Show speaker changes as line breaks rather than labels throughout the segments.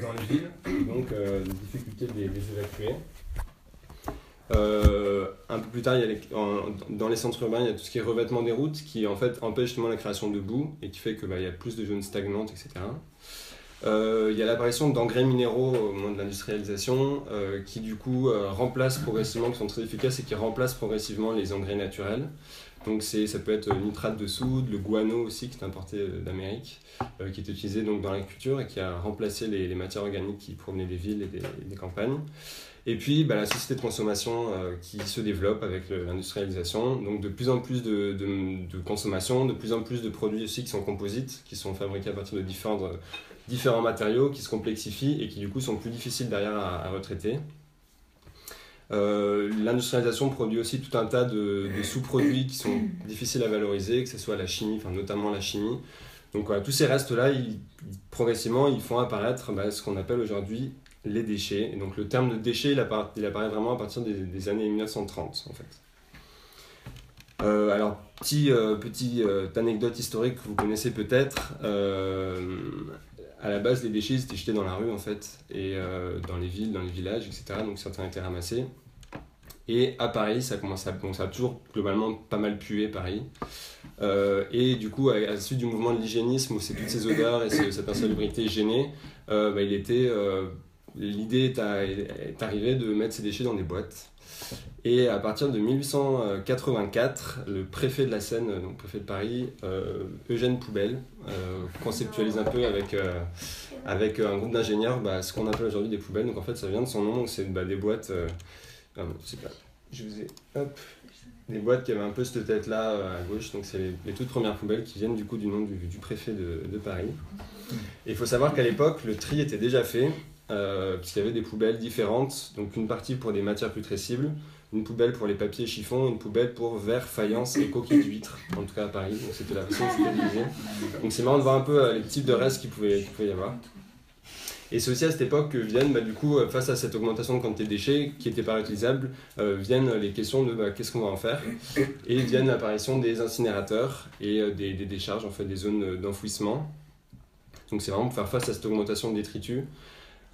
dans les villes, donc euh, difficulté de les, évacuer. Euh, un peu plus tard, il y a dans les centres urbains, il y a tout ce qui est revêtement des routes qui en fait empêche justement la création de boue et qui fait qu'il bah, y a plus de zones stagnantes, etc. Euh, il y a l'apparition d'engrais minéraux au moment de l'industrialisation euh, qui du coup remplacent progressivement, qui sont très efficaces et qui remplacent progressivement les engrais naturels. Donc ça peut être le nitrate de soude, le guano aussi qui est importé d'Amérique, qui est utilisé donc dans l'agriculture et qui a remplacé les, matières organiques qui provenaient des villes et des campagnes. Et puis bah, la société de consommation euh, qui se développe avec l'industrialisation, donc de plus en plus de, consommation, de plus en plus de produits aussi qui sont composites, qui sont fabriqués à partir de différents matériaux, qui se complexifient et qui du coup sont plus difficiles derrière à, retraiter. Euh, l'industrialisation produit aussi tout un tas de, sous-produits qui sont difficiles à valoriser, que ce soit la chimie, enfin notamment la chimie. Donc tous ces restes-là, progressivement, ils font apparaître bah, ce qu'on appelle aujourd'hui les déchets. Et donc le terme de déchet, il apparaît, il apparaît vraiment à partir des, années 1930 en fait. Euh, alors, petit, euh, petite euh, anecdote historique que vous connaissez peut-être. À la base, les déchets étaient jetés dans la rue en fait, et dans les villes, dans les villages, etc. Donc certains étaient ramassés. Et à Paris, ça commence à, ça a toujours globalement pas mal pué Paris. et du coup, à, la suite du mouvement de l'hygiénisme, où c'est toutes ces odeurs et cette insalubrité gênée, bah, il était l'idée est, arrivée de mettre ces déchets dans des boîtes. Et à partir de 1884, le préfet de la Seine, donc préfet de Paris, euh, Eugène Poubelle, euh, conceptualise un peu avec, euh, avec un groupe d'ingénieurs bah, ce qu'on appelle aujourd'hui des poubelles. Donc en fait, ça vient de son nom, c'est bah, des boîtes. Ah, pas, je vous ai. Hop, des boîtes qui avaient un peu cette tête-là à gauche. Donc c'est les, toutes premières poubelles qui viennent du coup du nom du, du préfet de, de Paris. Et il faut savoir qu'à l'époque, le tri était déjà fait euh, puisqu'il y avait des poubelles différentes, donc une partie pour des matières putrescibles, une poubelle pour les papiers chiffons, une poubelle pour verre, faïence et coquilles d'huîtres, en tout cas à Paris, donc c'était la façon de Donc c'est marrant de voir un peu euh, les types de restes qu'il pouvait, pouvait, y avoir. Et c'est aussi à cette époque que viennent, bah, du coup, euh, face à cette augmentation de quantité de déchets qui n'étaient pas réutilisables, viennent les questions de bah, qu'est-ce qu'on va en faire? Et viennent l'apparition des incinérateurs et des, des, décharges, en fait, des zones d'enfouissement. Donc c'est vraiment pour faire face à cette augmentation de détritus.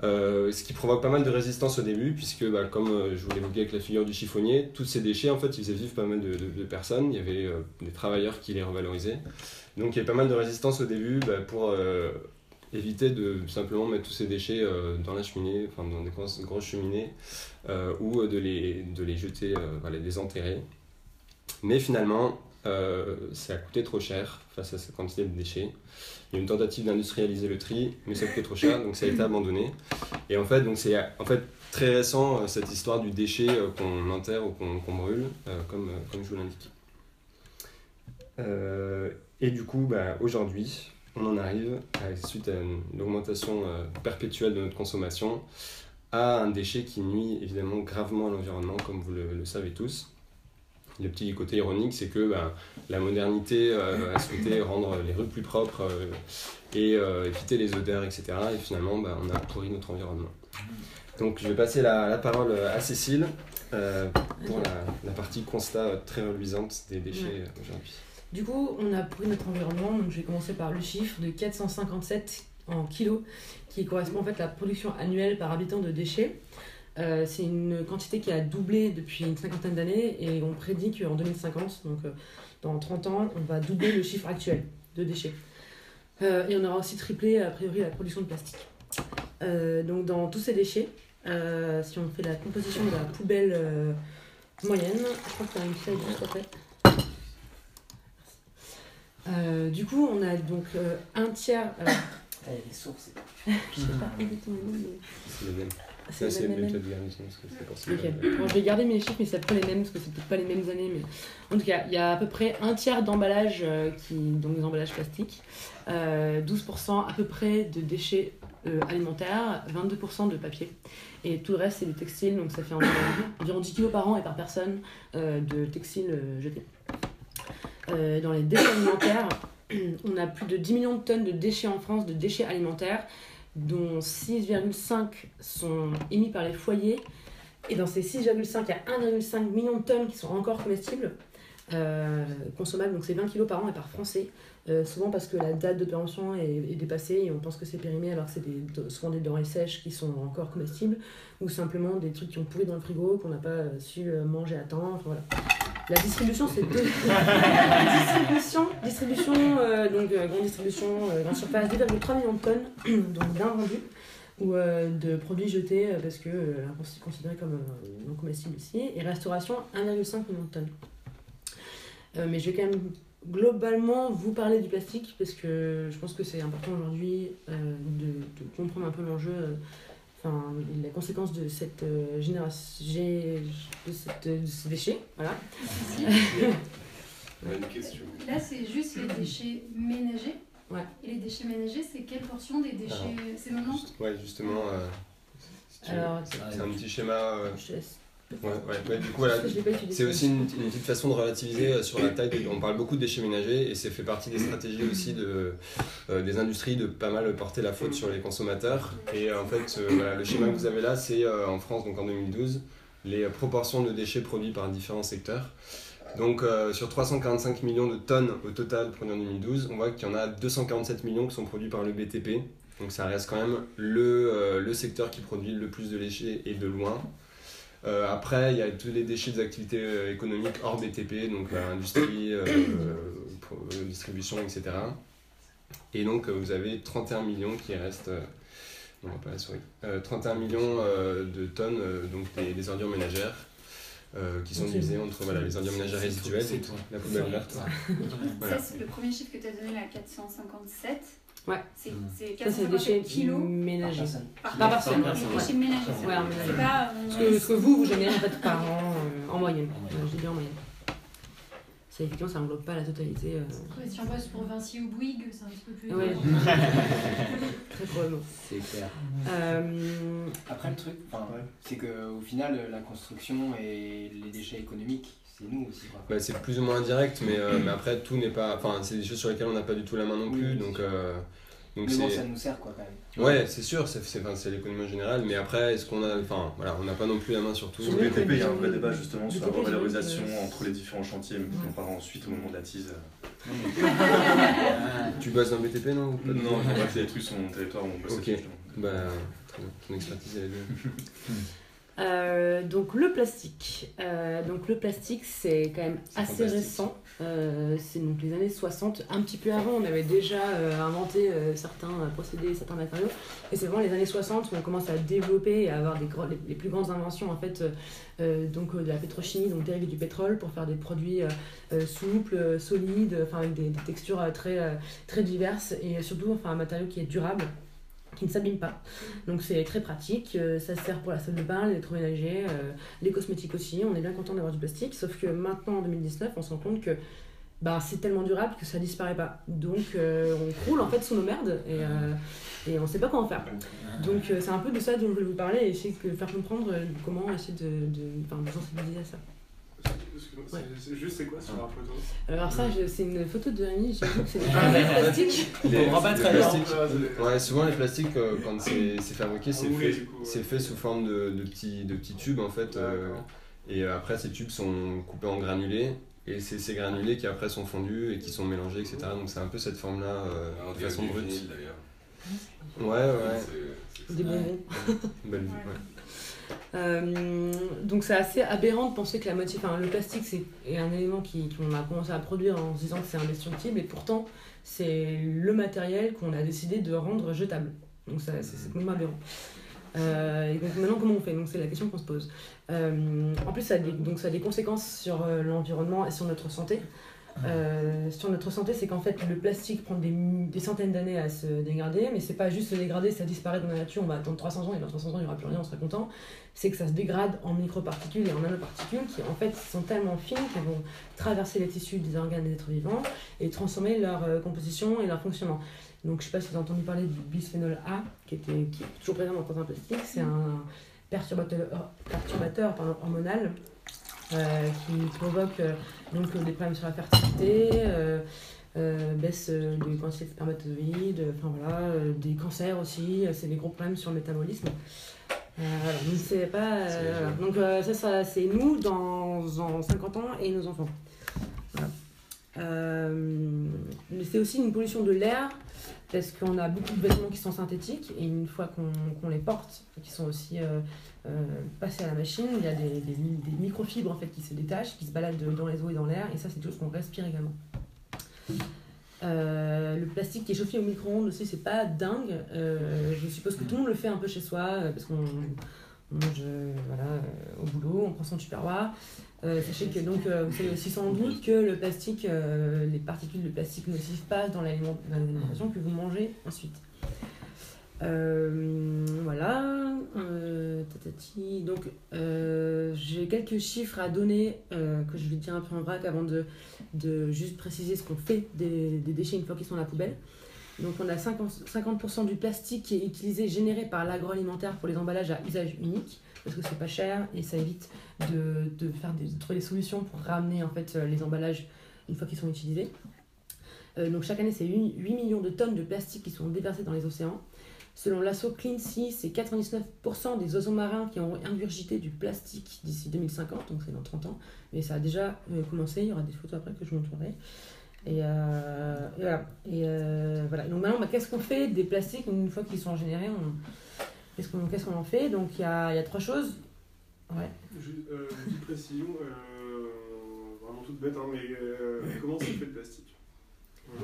Euh, ce qui provoque pas mal de résistance au début, puisque bah, comme euh, je vous l'évoquais avec la figure du chiffonnier, tous ces déchets, en fait, ils faisaient vivre pas mal de, personnes. Il y avait euh, des travailleurs qui les revalorisaient. Donc il y avait pas mal de résistance au début bah, pour éviter de simplement mettre tous ces déchets dans la cheminée, enfin dans des grosses, cheminées, ou de les, de les jeter, voilà, les enterrer. Mais finalement, ça a coûté trop cher face à cette quantité de déchets. Il y a une tentative d'industrialiser le tri, mais ça coûtait trop cher, donc ça a été abandonné. Et en fait, c'est en fait très récent euh, cette histoire du déchet euh, qu'on enterre ou qu'on brûle, euh, comme, comme je vous l'indique. et du coup, bah, aujourd'hui, on en arrive, suite à une, perpétuelle de notre consommation, à un déchet qui nuit évidemment gravement à l'environnement, comme vous le savez tous. Le petit côté ironique, c'est que ben, la modernité euh, a souhaité rendre les rues plus propres euh, et euh, éviter les odeurs, etc. Et finalement, ben, on a pourri notre environnement. Donc je vais passer la, parole à Cécile pour la, partie constat très reluisante des déchets aujourd'hui.
Du coup, on a pourri notre environnement, donc je vais commencer par le chiffre de 457 en kilos, qui correspond en fait à la production annuelle par habitant de déchets. Euh, c'est une quantité qui a doublé depuis une cinquantaine d'années et on prédit qu'en 2050, donc euh, dans 30 ans, on va doubler le chiffre actuel de déchets. Euh, et on aura aussi triplé a priori la production de plastique. donc dans tous ces déchets, si on fait la composition de la poubelle moyenne, je crois que tu as une slide juste après. du coup, on a donc un tiers.
Elle est sources.
je sais pas exactement.
C'est le même. C'est
les mêmes. je vais garder mes chiffres, mais c'est pas les mêmes, parce que c'est peut-être pas les mêmes années. Mais... En tout cas, il y a à peu près un tiers d'emballages, euh, qui... donc des emballages plastiques, 12% euh, à peu près de déchets euh, alimentaires, 22% de papier. Et tout le reste, c'est du textile, donc ça fait environ, 10 kg par an et par personne de textile jeté. dans les déchets alimentaires, on a plus de 10 millions de tonnes de déchets en France, de déchets alimentaires dont 6,5 sont émis par les foyers. Et dans ces 6,5, il y a 1,5 million de tonnes qui sont encore comestibles. consommables, donc c'est 20 kg par an et par français. souvent parce que la date de est, dépassée et on pense que c'est périmé alors que c'est des, souvent des denrées sèches qui sont encore comestibles ou simplement des trucs qui ont pourri dans le frigo qu'on n'a pas su manger à temps. voilà. La distribution, c'est deux. distribution, distribution donc grande distribution, grande surface, 2,3 millions de tonnes, donc bien vendu ou euh, de produits jetés euh, parce que euh, considéré comme non comestible ici, et restauration 1,5 million de tonnes. mais je vais quand même globalement vous parler du plastique parce que je pense que c'est important aujourd'hui de, de, comprendre un peu l'enjeu, enfin la conséquence de cette génération, de, cette, de ces déchets. Voilà.
question. Là, c'est juste les déchets ménagers et les déchets ménagers, c'est quelle portion des déchets C'est maintenant
Ouais, justement. Euh, c'est un petit schéma. Euh, ouais, ouais, du coup, voilà, c'est aussi une, petite façon de relativiser euh, sur la taille. On parle beaucoup de déchets ménagers et c'est fait partie des stratégies aussi de, des industries de pas mal porter la faute sur les consommateurs. Et en fait, voilà, le schéma que vous avez là, c'est en France, donc en 2012, les proportions de déchets produits par différents secteurs. Donc euh, sur 345 millions de tonnes au total produits en 2012, on voit qu'il y en a 247 millions qui sont produits par le BTP. Donc ça reste quand même le, euh, le secteur qui produit le plus de déchets et de loin. Euh, après, il y a tous les déchets des activités économiques hors BTP, donc industrie, distribution, etc. Et donc vous avez 31 millions qui restent... non, pas la souris. 31 millions de tonnes, donc des, des ordures ménagères. Euh, qui sont divisés entre voilà, les ordures ménagères résiduelles et la poubelle verte. Ça,
c'est le premier chiffre que tu as donné, la 457.
Ouais.
C'est 457 kilos
ménagers.
Par, par personne. Déchets ménagers.
Ouais, en ménager. Pas, ce, que, ce que vous, vous générez en fait par an euh, en moyenne. Je dis en moyenne ça effectivement ça englobe pas la totalité.
Euh... si on passe pour Vinci ou Bouygues, c'est un petit peu plus.
Ouais. Très probablement.
C'est clair. Euh... Après le truc, c'est qu'au final la construction et les déchets économiques, c'est nous aussi.
Bah, c'est plus ou moins indirect, mais, euh, mais après tout n'est pas. Enfin, c'est des choses sur lesquelles on n'a pas du tout la main non plus, donc. Euh,
donc mais bon, ça nous sert quoi quand même.
Ouais, c'est sûr, c'est l'économie générale, mais après, est-ce qu'on a. Enfin, voilà, on n'a pas non plus la main sur tout.
Sur le BTP, il y a un vrai débat justement sur la revalorisation entre les différents chantiers, mais on parlera ensuite au moment de la tease.
tu bosses dans le BTP, non
Non, j'ai pas fait des trucs sur mon territoire où on bosse.
Ok, bah, ton expertise elle est bien.
Euh, donc le plastique. Euh, donc le plastique, c'est quand même assez récent. Euh, c'est donc les années 60. Un petit peu avant, on avait déjà inventé certains procédés, certains matériaux. Et c'est vraiment les années 60 où on commence à développer et à avoir des les, plus grandes inventions en fait, donc de la pétrochimie, donc dérivés du pétrole, pour faire des produits souples, solides, enfin avec des, des textures très, très diverses et surtout enfin, un matériau qui est durable qui ne s'abîme pas. Donc c'est très pratique, euh, ça sert pour la salle de bain, l'électroménager, euh, les cosmétiques aussi, on est bien content d'avoir du plastique, sauf que maintenant en 2019 on se rend compte que bah, c'est tellement durable que ça disparaît pas. Donc euh, on croule en fait sous nos merdes et, et on sait pas quoi en faire. Donc c'est un peu de ça dont je voulais vous parler et essayer de faire comprendre comment essayer de, de, de sensibiliser à ça.
C'est juste, c'est quoi sur la photo
Alors, ça, c'est une photo de Rémi, j'ai vu que c'est des ah, plastiques.
Les, plastiques. Ouais, souvent, les plastiques, euh, quand c'est fabriqué, c'est fait, c'est fait sous forme de, de, petits, de petits tubes en fait. Euh, et euh, après, ces tubes sont coupés en granulés. Et c'est ces granulés qui après sont fondus et qui sont mélangés, etc. Donc, c'est un peu cette forme-là, de façon brute. Ouais, ouais.
Des bonbons.
Belle vue, ouais.
Euh, donc c'est assez aberrant de penser que la moitié, le plastique c'est un élément qu'on a commencé à produire en se disant que c'est indestructible et pourtant c'est le matériel qu'on a décidé de rendre jetable. Donc c'est complètement aberrant. Euh, et donc maintenant comment on fait? Donc c'est la question qu'on se pose. Euh, en plus ça donc ça a des conséquences sur l'environnement et sur notre santé. Euh, sur notre santé, c'est qu'en fait le plastique prend des, des centaines d'années à se dégrader, mais c'est pas juste se dégrader, ça disparaît dans la nature, on va attendre 300 ans et dans 300 ans il n'y aura plus rien, on sera content. C'est que ça se dégrade en microparticules et en nanoparticules qui en fait sont tellement fines qu'elles vont traverser les tissus des organes des êtres vivants et transformer leur euh, composition et leur fonctionnement. Donc je sais pas si vous avez entendu parler du bisphénol A qui, était, qui est toujours présent dans certains plastiques, c'est un perturbateur, perturbateur hormonal euh, qui provoque euh, donc euh, des problèmes sur la fertilité, baisse du cancer de spermatozoïdes, enfin voilà, des cancers aussi, c'est des gros problèmes sur le métabolisme. voilà, donc pas. donc ça, ça c'est nous dans, dans 50 ans et nos enfants. Mais c'est aussi une pollution de l'air parce qu'on a beaucoup de vêtements qui sont synthétiques et une fois qu'on les porte, qui sont aussi passés à la machine, il y a des, des, microfibres en fait qui se détachent, qui se baladent dans les eaux et dans l'air et ça c'est tout ce qu'on respire également. Euh, le plastique qui est chauffé au micro-ondes aussi, c'est pas dingue. Euh, je suppose que tout le monde le fait un peu chez soi euh, parce qu'on mange voilà, au boulot, on prend son tupperware. sachez que donc, vous savez aussi sans doute que le plastique, les particules de plastique nocives passent dans l'alimentation que vous mangez ensuite. Euh, voilà. Euh, Donc, euh, j'ai quelques chiffres à donner que je vais dire un peu en vrac avant de, de juste préciser ce qu'on fait des, des, déchets une fois qu'ils sont à la poubelle. Donc, on a 50%, 50 du plastique qui est utilisé, généré par l'agroalimentaire pour les emballages à usage unique, parce que c'est pas cher et ça évite de, faire trouver des solutions pour ramener en fait les emballages une fois qu'ils sont utilisés. donc, chaque année, c'est 8 millions de tonnes de plastique qui sont déversées dans les océans. Selon l'assaut Clean Sea, c'est 99% des oiseaux marins qui ont ingurgité du plastique d'ici 2050, donc c'est dans 30 ans. Mais ça a déjà euh, commencé, il y aura des photos après que je vous montrerai. Et, euh, voilà. Et euh, voilà. Donc maintenant, bah, qu'est-ce qu'on fait des plastiques une fois qu'ils sont générés Qu'est-ce qu'on en fait? Donc il y a, y a, trois choses.
Ouais. Euh, petite précision, vraiment toute bête, hein, mais comment c'est fait le plastique?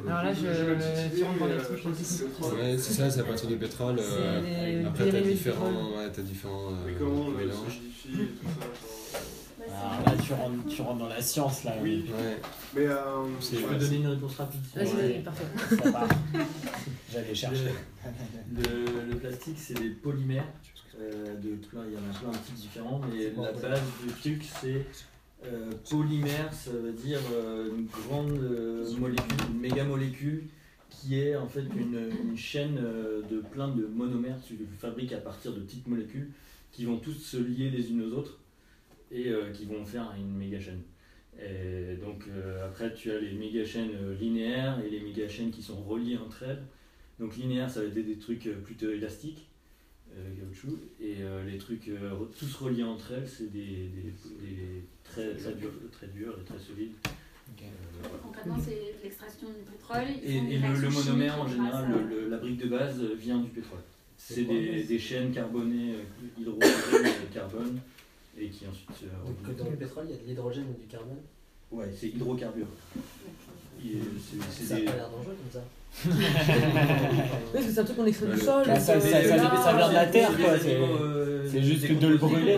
Alors là, je, je rentre dans les trucs
Ouais, c'est ça, c'est à partir du pétrole. Euh, après, t'as différents, ouais, as différents
euh, comment mélanges. et tout ça
là, tu rentres, tu rentres dans la science, là.
Oui. Ouais. Mais euh,
je peux donner une réponse rapide.
Vas-y, ouais. parfait. Ça part.
J'allais chercher.
Le, le, plastique, c'est des polymères. Euh, de plein, il y en a plein de types différents, mais la base du truc, c'est euh, polymère, ça veut dire euh, une grande euh, molécule, une méga molécule qui est en fait une, chaîne de plein de monomères que tu fabriques à partir de petites molécules qui vont tous se lier les unes aux autres et qui vont faire une méga chaîne. Et donc après tu as les méga chaînes linéaires et les méga chaînes qui sont reliées entre elles. Donc linéaire ça va être des trucs plutôt élastiques caoutchouc et les trucs tous reliés entre elles c'est des, des très, très, dur, très dur et très solide.
Euh, Concrètement, c'est l'extraction du pétrole.
Et, le, monomère, en général, le, la brique de base vient du pétrole. C'est des, des, chaînes carbonées, euh, hydrogène carbone, et qui ensuite.
Donc, dans le pétrole, il y a de l'hydrogène et du carbone
Ouais, c'est hydrocarbure.
Ça n'a pas l'air dangereux comme ça.
C'est un truc qu'on extrait du sol.
Ça, ça, ça, vient de la terre, quoi. C'est juste de le brûler.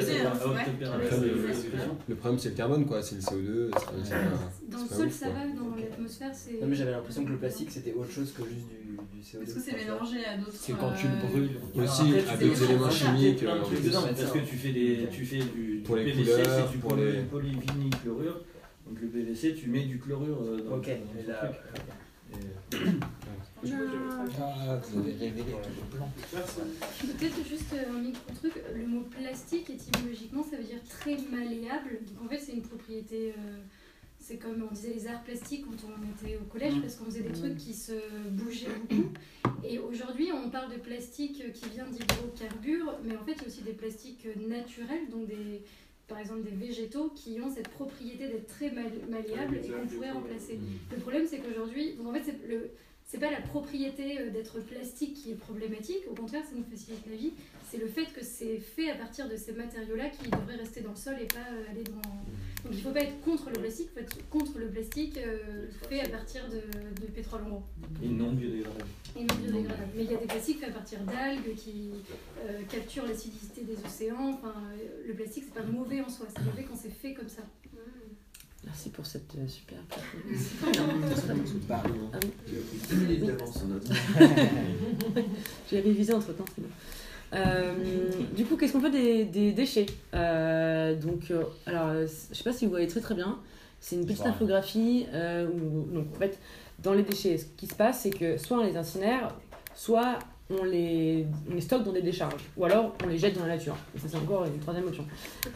Le problème, c'est le carbone, quoi. C'est le CO2.
Dans le sol, ça va, dans l'atmosphère, c'est.
Non, mais j'avais l'impression que le plastique, c'était autre chose que juste du, CO2.
Parce que c'est mélangé à d'autres.
C'est quand tu le brûles.
Aussi, à d'autres éléments chimiques.
Parce que tu fais du
pour les couleurs,
pour les polyvinylchlorure. Donc le PVC, tu mets du chlorure dans le truc.
Ah,
Peut-être juste un micro-truc. Le mot plastique, étymologiquement, ça veut dire très malléable. Donc en fait, c'est une propriété. Euh, c'est comme on disait les arts plastiques quand on était au collège, parce qu'on faisait des trucs qui se bougeaient beaucoup. Et aujourd'hui, on parle de plastique qui vient d'hydrocarbures, mais en fait, il y a aussi des plastiques naturels, donc des, par exemple des végétaux qui ont cette propriété d'être très malléables et qu'on pourrait remplacer. Le problème, c'est qu'aujourd'hui, en fait, c'est le c'est pas la propriété euh, d'être plastique qui est problématique, au contraire, ça nous facilite la vie. C'est le fait que c'est fait à partir de ces matériaux-là qui devraient rester dans le sol et pas euh, aller dans. Donc il faut pas être contre le plastique, il faut être contre le plastique euh, fait à partir de, pétrole en gros.
Et non biodégradable.
Et non biodégradable. Mais il y a des plastiques faits à partir d'algues qui capturent l'acidité des océans. Enfin, le plastique, c'est pas mauvais en soi, c'est mauvais quand c'est fait comme ça.
Merci pour cette euh, super J'ai révisé entre temps, euh, du coup, qu'est-ce qu'on fait des, des déchets euh, Donc, alors, je sais pas si vous voyez très très bien. C'est une petite infographie où, donc, en fait, dans les déchets, ce qui se passe, c'est que soit on les incinère, soit on les, on les stocke dans des décharges. Ou alors, on les jette dans la nature. Et ça, c'est encore une troisième option.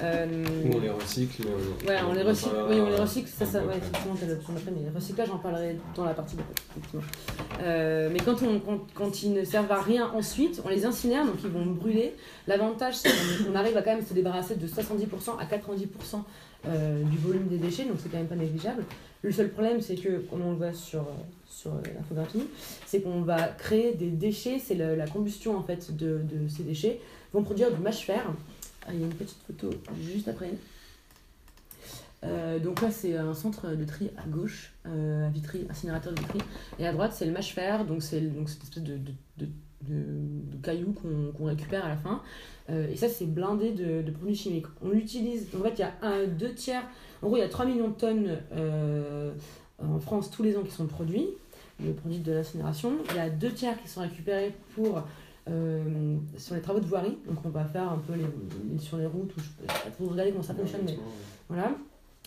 Euh, Ou on les recycle.
On... Ouais, on, les recycle. Oui, on les recycle. Ça, ça, ouais, effectivement, c'est l'option d'après. Mais le recyclage, j'en parlerai dans la partie d'après, euh, mais quand, on, quand, quand, ils ne servent à rien ensuite, on les incinère, donc ils vont brûler. L'avantage, c'est qu'on arrive à quand même se débarrasser de 70% à 90% euh, du volume des déchets, donc c'est quand même pas négligeable. Le seul problème, c'est que, comme on le voit sur, sur l'infographie, c'est qu'on va créer des déchets, c'est la combustion en fait de, de, ces déchets, vont produire du mâche-fer. Ah, il y a une petite photo juste après. Euh, donc là, c'est un centre de tri à gauche, euh, incinérateur de Vitry. Et à droite, c'est le mâche-fer, donc c'est cette espèce de, de, de cailloux qu'on récupère à la fin. Euh, et ça, c'est blindé de, produits chimiques. On l'utilise, en fait, il y a un, deux tiers, en gros, il y a 3 millions de tonnes en France tous les ans qui sont produits le produit de l'incinération. Il y a deux tiers qui sont récupérés pour, euh, sur les travaux de voirie. Donc on va faire un peu les, sur les routes, ou je sais pas trop regarder comment ça fonctionne, mais voilà.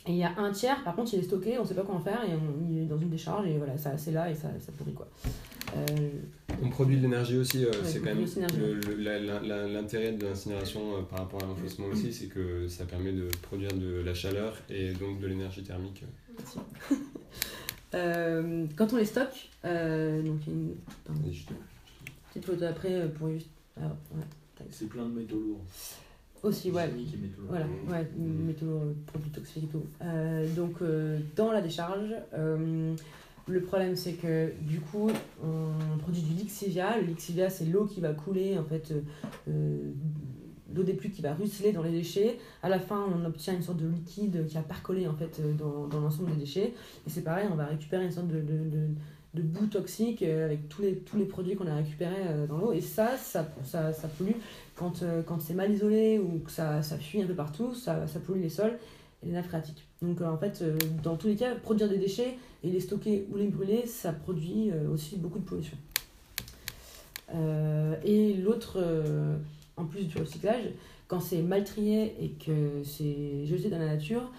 Et il y a un tiers, par contre, il est stocké, on ne sait pas comment faire, et on, il est dans une décharge, et voilà, ça, c'est là, et ça, ça pourrit quoi.
Euh, on produit de l'énergie aussi, euh, c'est quand même l'intérêt de l'incinération par rapport à l'enfouissement aussi, c'est que ça permet de produire de la chaleur et donc de l'énergie thermique. Merci.
Euh, quand on les stocke, euh, donc une petite photo après euh, pour juste.
Ah, c'est plein de métaux lourds.
Aussi, ouais. Voilà, ouais, mmh. métaux lourds, produits toxiques et tout. donc, dans la décharge, le problème c'est que du coup, on produit du lixivia. Le lixivia, c'est l'eau qui va couler en fait l'eau des pluies qui va ruisseler dans les déchets. À la fin, on obtient une sorte de liquide qui va percoler en fait euh, dans, l'ensemble des déchets. Et c'est pareil, on va récupérer une sorte de, de, toxique euh, avec tous les, tous les produits qu'on a récupérés euh, dans l'eau. Et ça, ça, ça, ça pollue. Quand, quand c'est mal isolé ou que ça, ça fuit un peu partout, ça, ça pollue les sols et les phréatiques. Donc en fait, dans tous les cas, produire des déchets et les stocker ou les brûler, ça produit aussi beaucoup de pollution. et l'autre en plus du recyclage, quand c'est mal trié et que c'est jeté dans la nature,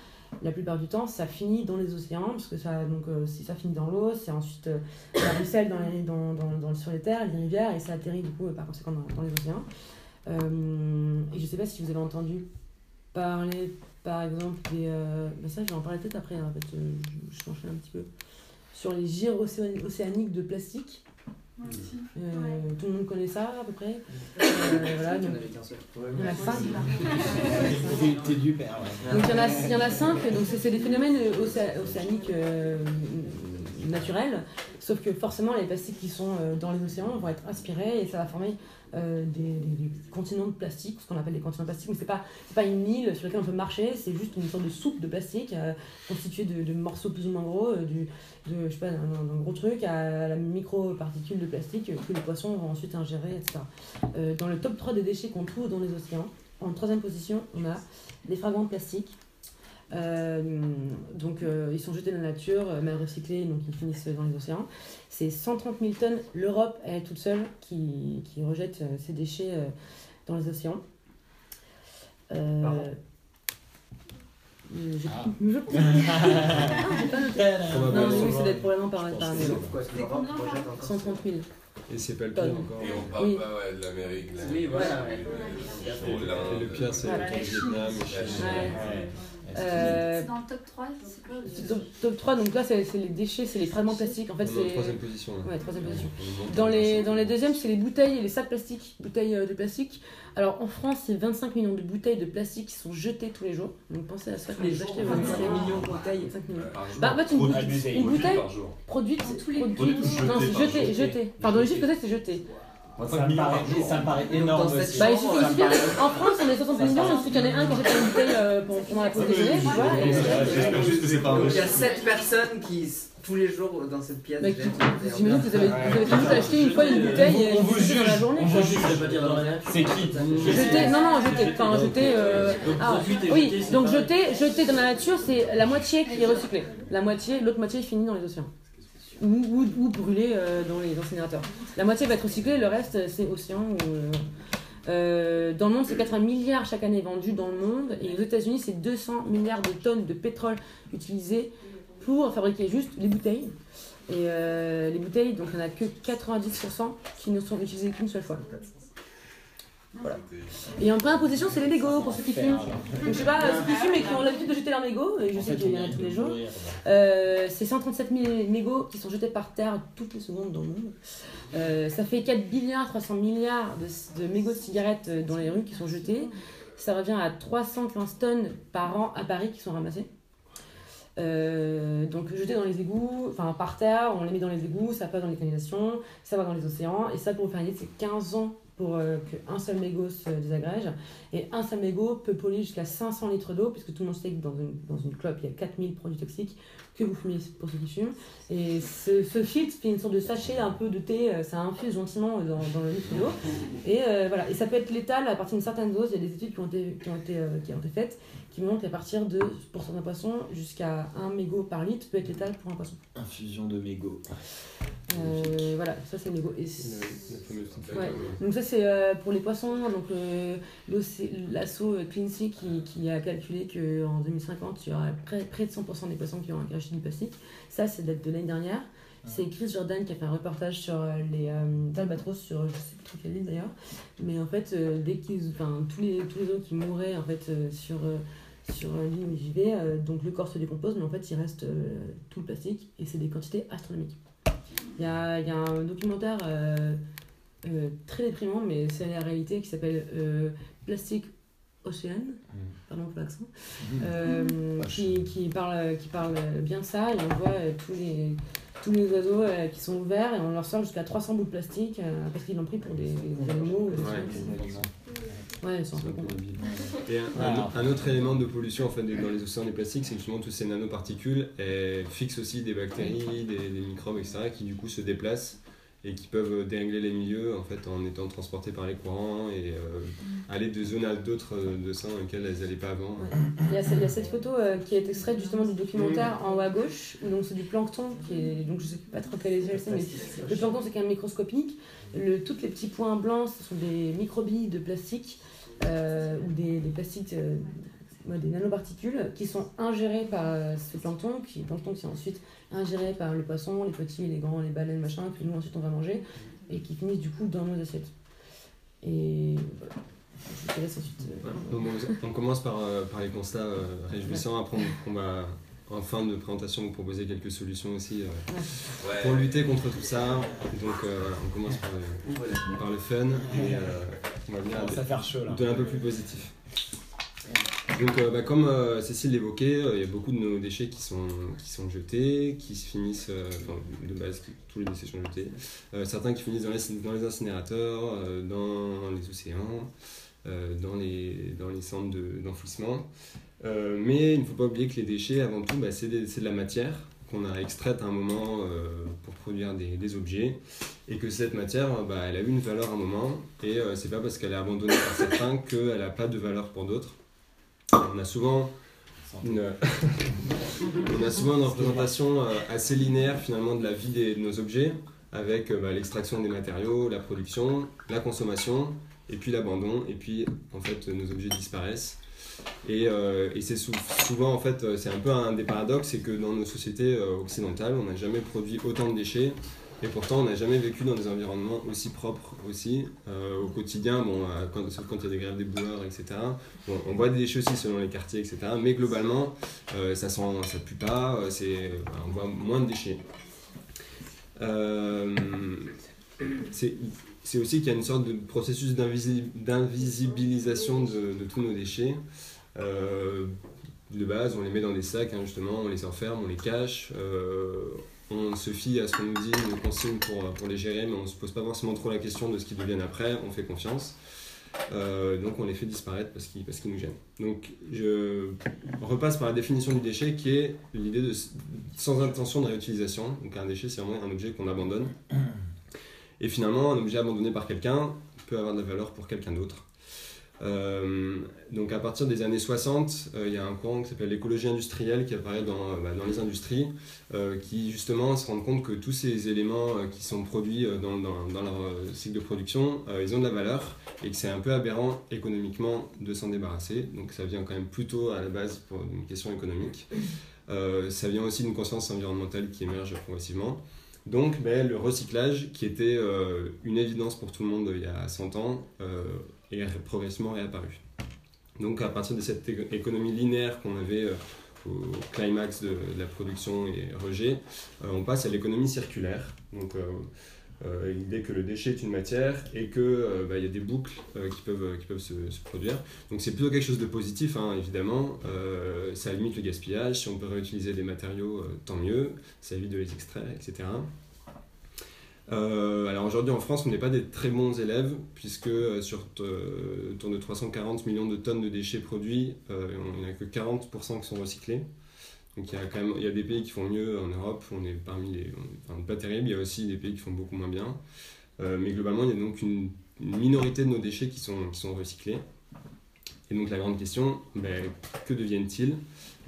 la plupart du temps, ça finit dans les océans, parce que ça, donc, euh, si ça finit dans l'eau, c'est ensuite euh, ça ruisselle dans les, dans, dans, sur les terres, les rivières, et ça atterrit du coup par conséquent dans, les océans. Euh, et je sais pas si vous avez entendu parler, par exemple, des... mais ça, je vais en parler peut-être après, hein, en fait, je, je un petit peu. Sur les gires océaniques de plastique. Euh, tout le monde connaît ça à peu près. Euh, voilà, donc, il y en a cinq.
T'es du père,
Donc il y en a, il y en a cinq, donc c'est des phénomènes océaniques euh, naturels, sauf que forcément les plastiques qui sont dans les océans vont être aspirés et ça va former euh, des, continents de plastique, ce qu'on appelle des continents de plastique, mais c'est pas, pas une île sur laquelle on peut marcher, c'est juste une sorte de soupe de plastique euh, constituée de, morceaux plus ou moins gros, euh, du, de, je sais pas, d'un gros truc à la micro-particule de plastique que les poissons vont ensuite ingérer, etc. dans le top 3 des déchets qu'on trouve dans les océans, en troisième position, on a les fragments de plastique donc euh, ils sont jetés dans la nature, euh, mal recyclés, donc ils finissent dans les océans. C'est 130 000 tonnes. L'Europe est toute seule qui, qui rejette ces déchets dans les océans. Euh, ah. je ah, noté. Non, oui, c'est d'être probablement par, par 130 000.
Et c'est pas le pire encore.
Et on parle oui. pas ouais, de l'Amérique.
Oui, voilà.
Le pire, c'est le Vietnam Chine.
Euh, c'est dans le top 3
c'est Top 3, donc là, c'est les déchets, c'est les fragments plastiques. En fait,
c'est. troisième position.
Ouais, troisième position. Dans les, dans les deuxièmes, c'est les bouteilles et les sacs plastiques. Bouteilles euh, de plastique. Alors, en France, c'est 25 millions de bouteilles de plastique qui sont jetées tous les jours. Donc, pensez à ça quand vous achetez 25 millions de bouteilles. 5 millions. Bah, en fait, une, bouteille, une bouteille produite. Non, c'est jeté, jeté. Pardon, le chiffre peut-être, c'est jeté.
Ça me, paraît, ça me paraît énorme aussi.
Bah, il suffit, il suffit en France, on est 60 millions, il suffit qu'il y en ait un qui achète une bouteille euh, pendant la pause déjeuner, tu vois.
J'espère juste que c'est pas un Il y a 7 personnes qui, tous les jours, dans cette pièce, bah,
J'imagine que vous avez, vous avez tous acheté une fois une bouteille
on vous juge, la journée. On vous juge, pas dire dans la C'est qui?
Jeter, non, non, jeter, enfin, jeter. Euh, ah, oui, donc jeter, jeter dans la nature, c'est la moitié qui est recyclée. La moitié, l'autre moitié finit dans les océans ou, ou, brûler euh, dans les incinérateurs. La moitié va être recyclée, le reste c'est océan. Euh, euh, dans le monde, c'est 80 milliards chaque année vendus dans le monde. Et aux États-Unis, c'est 200 milliards de tonnes de pétrole utilisées pour fabriquer juste les bouteilles. Et les bouteilles, donc il n'y en a que 90% qui ne sont utilisées qu'une seule fois. Voilà. Et en première position, c'est les mégots pour ceux qui fument. Donc, je sais pas, ceux qui fument et qui ont l'habitude de jeter leurs mégots, et je sais qu'il y en a tous les jours. Euh, c'est 137 000 mégots qui sont jetés par terre toutes les secondes dans le monde. Euh, ça fait 4 milliards 300 milliards de, de, mégots de cigarettes euh, dans les rues qui sont jetés. Ça revient à 315 tonnes par an à Paris qui sont ramassées. donc jetés dans les égouts, enfin par terre, on les met dans les égouts, ça passe dans les canalisations, ça va dans les océans, et ça pour vous faire une idée, c'est 15 ans pour euh, qu'un seul mégot se désagrège. Et un seul mégot peut polluer jusqu'à 500 litres d'eau, puisque tout le monde sait que dans une, dans une clope, il y a 4000 produits toxiques que vous fumez pour ceux qui fument. Et ce, ce filtre fait une sorte de sachet un peu de thé, euh, ça infuse gentiment dans, dans le litre d'eau. Et euh, voilà, et ça peut être létal à partir d'une certaine dose. Il y a des études qui ont été, qui ont été, qui ont été faites qui montrent qu'à partir de, pour certains poissons, jusqu'à 1 mégot par litre peut être létal pour un poisson.
Infusion de mégots.
voilà, ça c'est mégot. Et ouais. Donc ça c'est euh, pour les poissons. Donc euh, l'assaut Cleansea qui, qui, a calculé qu'en 2050, il y aura près, près de 100% des poissons qui auront un du plastique. Ça c'est date de l'année dernière. C'est Chris Jordan qui a fait un reportage sur euh, les albatros sur je sais plus quelle île d'ailleurs. Mais en fait, dès qu'ils, enfin tous les tous autres qui mouraient en fait sur sur l'île où j'y donc le corps se décompose, mais en fait il reste tout le plastique et c'est des quantités astronomiques. Il y a, un documentaire euh, très déprimant, mais c'est la réalité, qui s'appelle euh, Plastic Ocean, mm. pardon pour l'accent, mm. euh, qui, qui, parle, qui parle bien ça, et on voit tous les, tous les oiseaux qui sont ouverts, et on leur sort jusqu'à 300 bouts de plastique, parce qu'ils l'ont pris pour des, animaux.
Ouais, c'est un peu Et un, autre élément de pollution en fait, dans les océans des plastiques, c'est que justement tous ces nanoparticules fixent aussi des bactéries, des, des, microbes, etc., qui du coup se déplacent et qui peuvent dérégler les milieux en fait en étant transportés par les courants et euh, mm. aller de zones à d'autres euh, de sein dans lesquelles elles n'allaient pas avant.
Il, y a, il, y a, cette photo euh, qui est extraite justement du documentaire en haut à gauche, donc c'est du plancton qui est donc je sais pas trop quelle est mais le plancton c'est qu'un microscopique. Le, tous les petits points blancs ce sont des microbilles de plastique ou des, des plastiques des nanoparticules qui sont ingérées par ce plancton, qui plancton qui est ensuite ingérés par le poisson, les petits, les grands, les baleines, machin, que nous ensuite on va manger, et qui finissent du coup dans nos assiettes. Et voilà. Je te laisse ensuite.
Euh, on commence par, euh, par les constats euh, réjouissants. Après, on, va en fin de présentation vous proposer quelques solutions aussi pour lutter contre tout ça. Donc voilà, on commence par le, par le fun et on va venir de un peu plus positif. Donc, euh, bah, comme euh, Cécile l'évoquait, euh, il y a beaucoup de nos déchets qui sont, qui sont jetés, qui se finissent, enfin, de base, tous les déchets sont jetés. certains qui finissent dans les, incinérateurs, dans les océans, dans, les, dans les centres d'enfouissement. mais il ne faut pas oublier que les déchets, avant tout, bah, c'est de, la matière qu'on a extraite à un moment pour produire des, objets et que cette matière, bah, elle a eu une valeur à un moment et c'est pas parce qu'elle est abandonnée par certains qu'elle n'a pas de valeur pour d'autres. On a souvent une, a représentation euh, assez linéaire finalement de la vie de nos objets, avec euh, bah, l'extraction des matériaux, la production, la consommation, et puis l'abandon, et puis en fait nos objets disparaissent. Et, euh, c'est souvent c'est un peu un des paradoxes, c'est que dans nos sociétés occidentales, on n'a jamais produit autant de déchets et pourtant, on n'a jamais vécu dans des environnements aussi propres aussi. Euh, au quotidien, bon, euh, quand, sauf quand il y a des grèves des boueurs, etc. on voit des déchets aussi selon les quartiers, etc. Mais globalement, euh, ça sent, ça pue pas, c'est, on voit moins de déchets. c'est aussi qu'il y a une sorte de processus d'invisibilisation de, de, tous nos déchets. de base, on les met dans des sacs, hein, justement, on les enferme, on les cache on se fie à ce qu'on nous dit, nos consignes pour, pour les gérer, mais on ne se pose pas forcément trop la question de ce qu'ils deviennent après, on fait confiance. Euh, donc on les fait disparaître parce qu'ils parce nous gênent. Donc je repasse par la définition du déchet qui est l'idée de sans intention de réutilisation. Donc un déchet c'est vraiment un objet qu'on abandonne. Et finalement un objet abandonné par quelqu'un peut avoir de la valeur pour quelqu'un d'autre. Euh, donc à partir des années 60, euh, il y a un courant qui s'appelle l'écologie industrielle qui apparaît dans, bah, dans les industries, euh, qui justement se rend compte que tous ces éléments qui sont produits dans, dans, dans, leur cycle de production, ils ont de la valeur et que c'est un peu aberrant économiquement de s'en débarrasser. Donc ça vient quand même plutôt à la base pour une question économique. ça vient aussi d'une conscience environnementale qui émerge progressivement. Donc ben, le recyclage, qui était une évidence pour tout le monde il y a 100 ans, est progressivement réapparu. Donc à partir de cette économie linéaire qu'on avait au climax de, la production et rejet, on passe à l'économie circulaire. Donc euh, l'idée que le déchet est une matière et qu'il euh, bah, y a des boucles euh, qui peuvent, qui peuvent se, produire. Donc c'est plutôt quelque chose de positif, hein, évidemment. ça limite le gaspillage. Si on peut réutiliser des matériaux, tant mieux. Ça évite de les extraire, etc. alors aujourd'hui en France, on n'est pas des très bons élèves, puisque sur autour de 340 millions de tonnes de déchets produits, il n'y a que 40% qui sont recyclés. Donc il y a quand même il y a des pays qui font mieux en Europe, on est parmi les. Pas terrible, il y a aussi des pays qui font beaucoup moins bien. Euh, mais globalement, il y a donc une, minorité de nos déchets qui sont, qui sont recyclés. Et donc la grande question, ben, que deviennent-ils?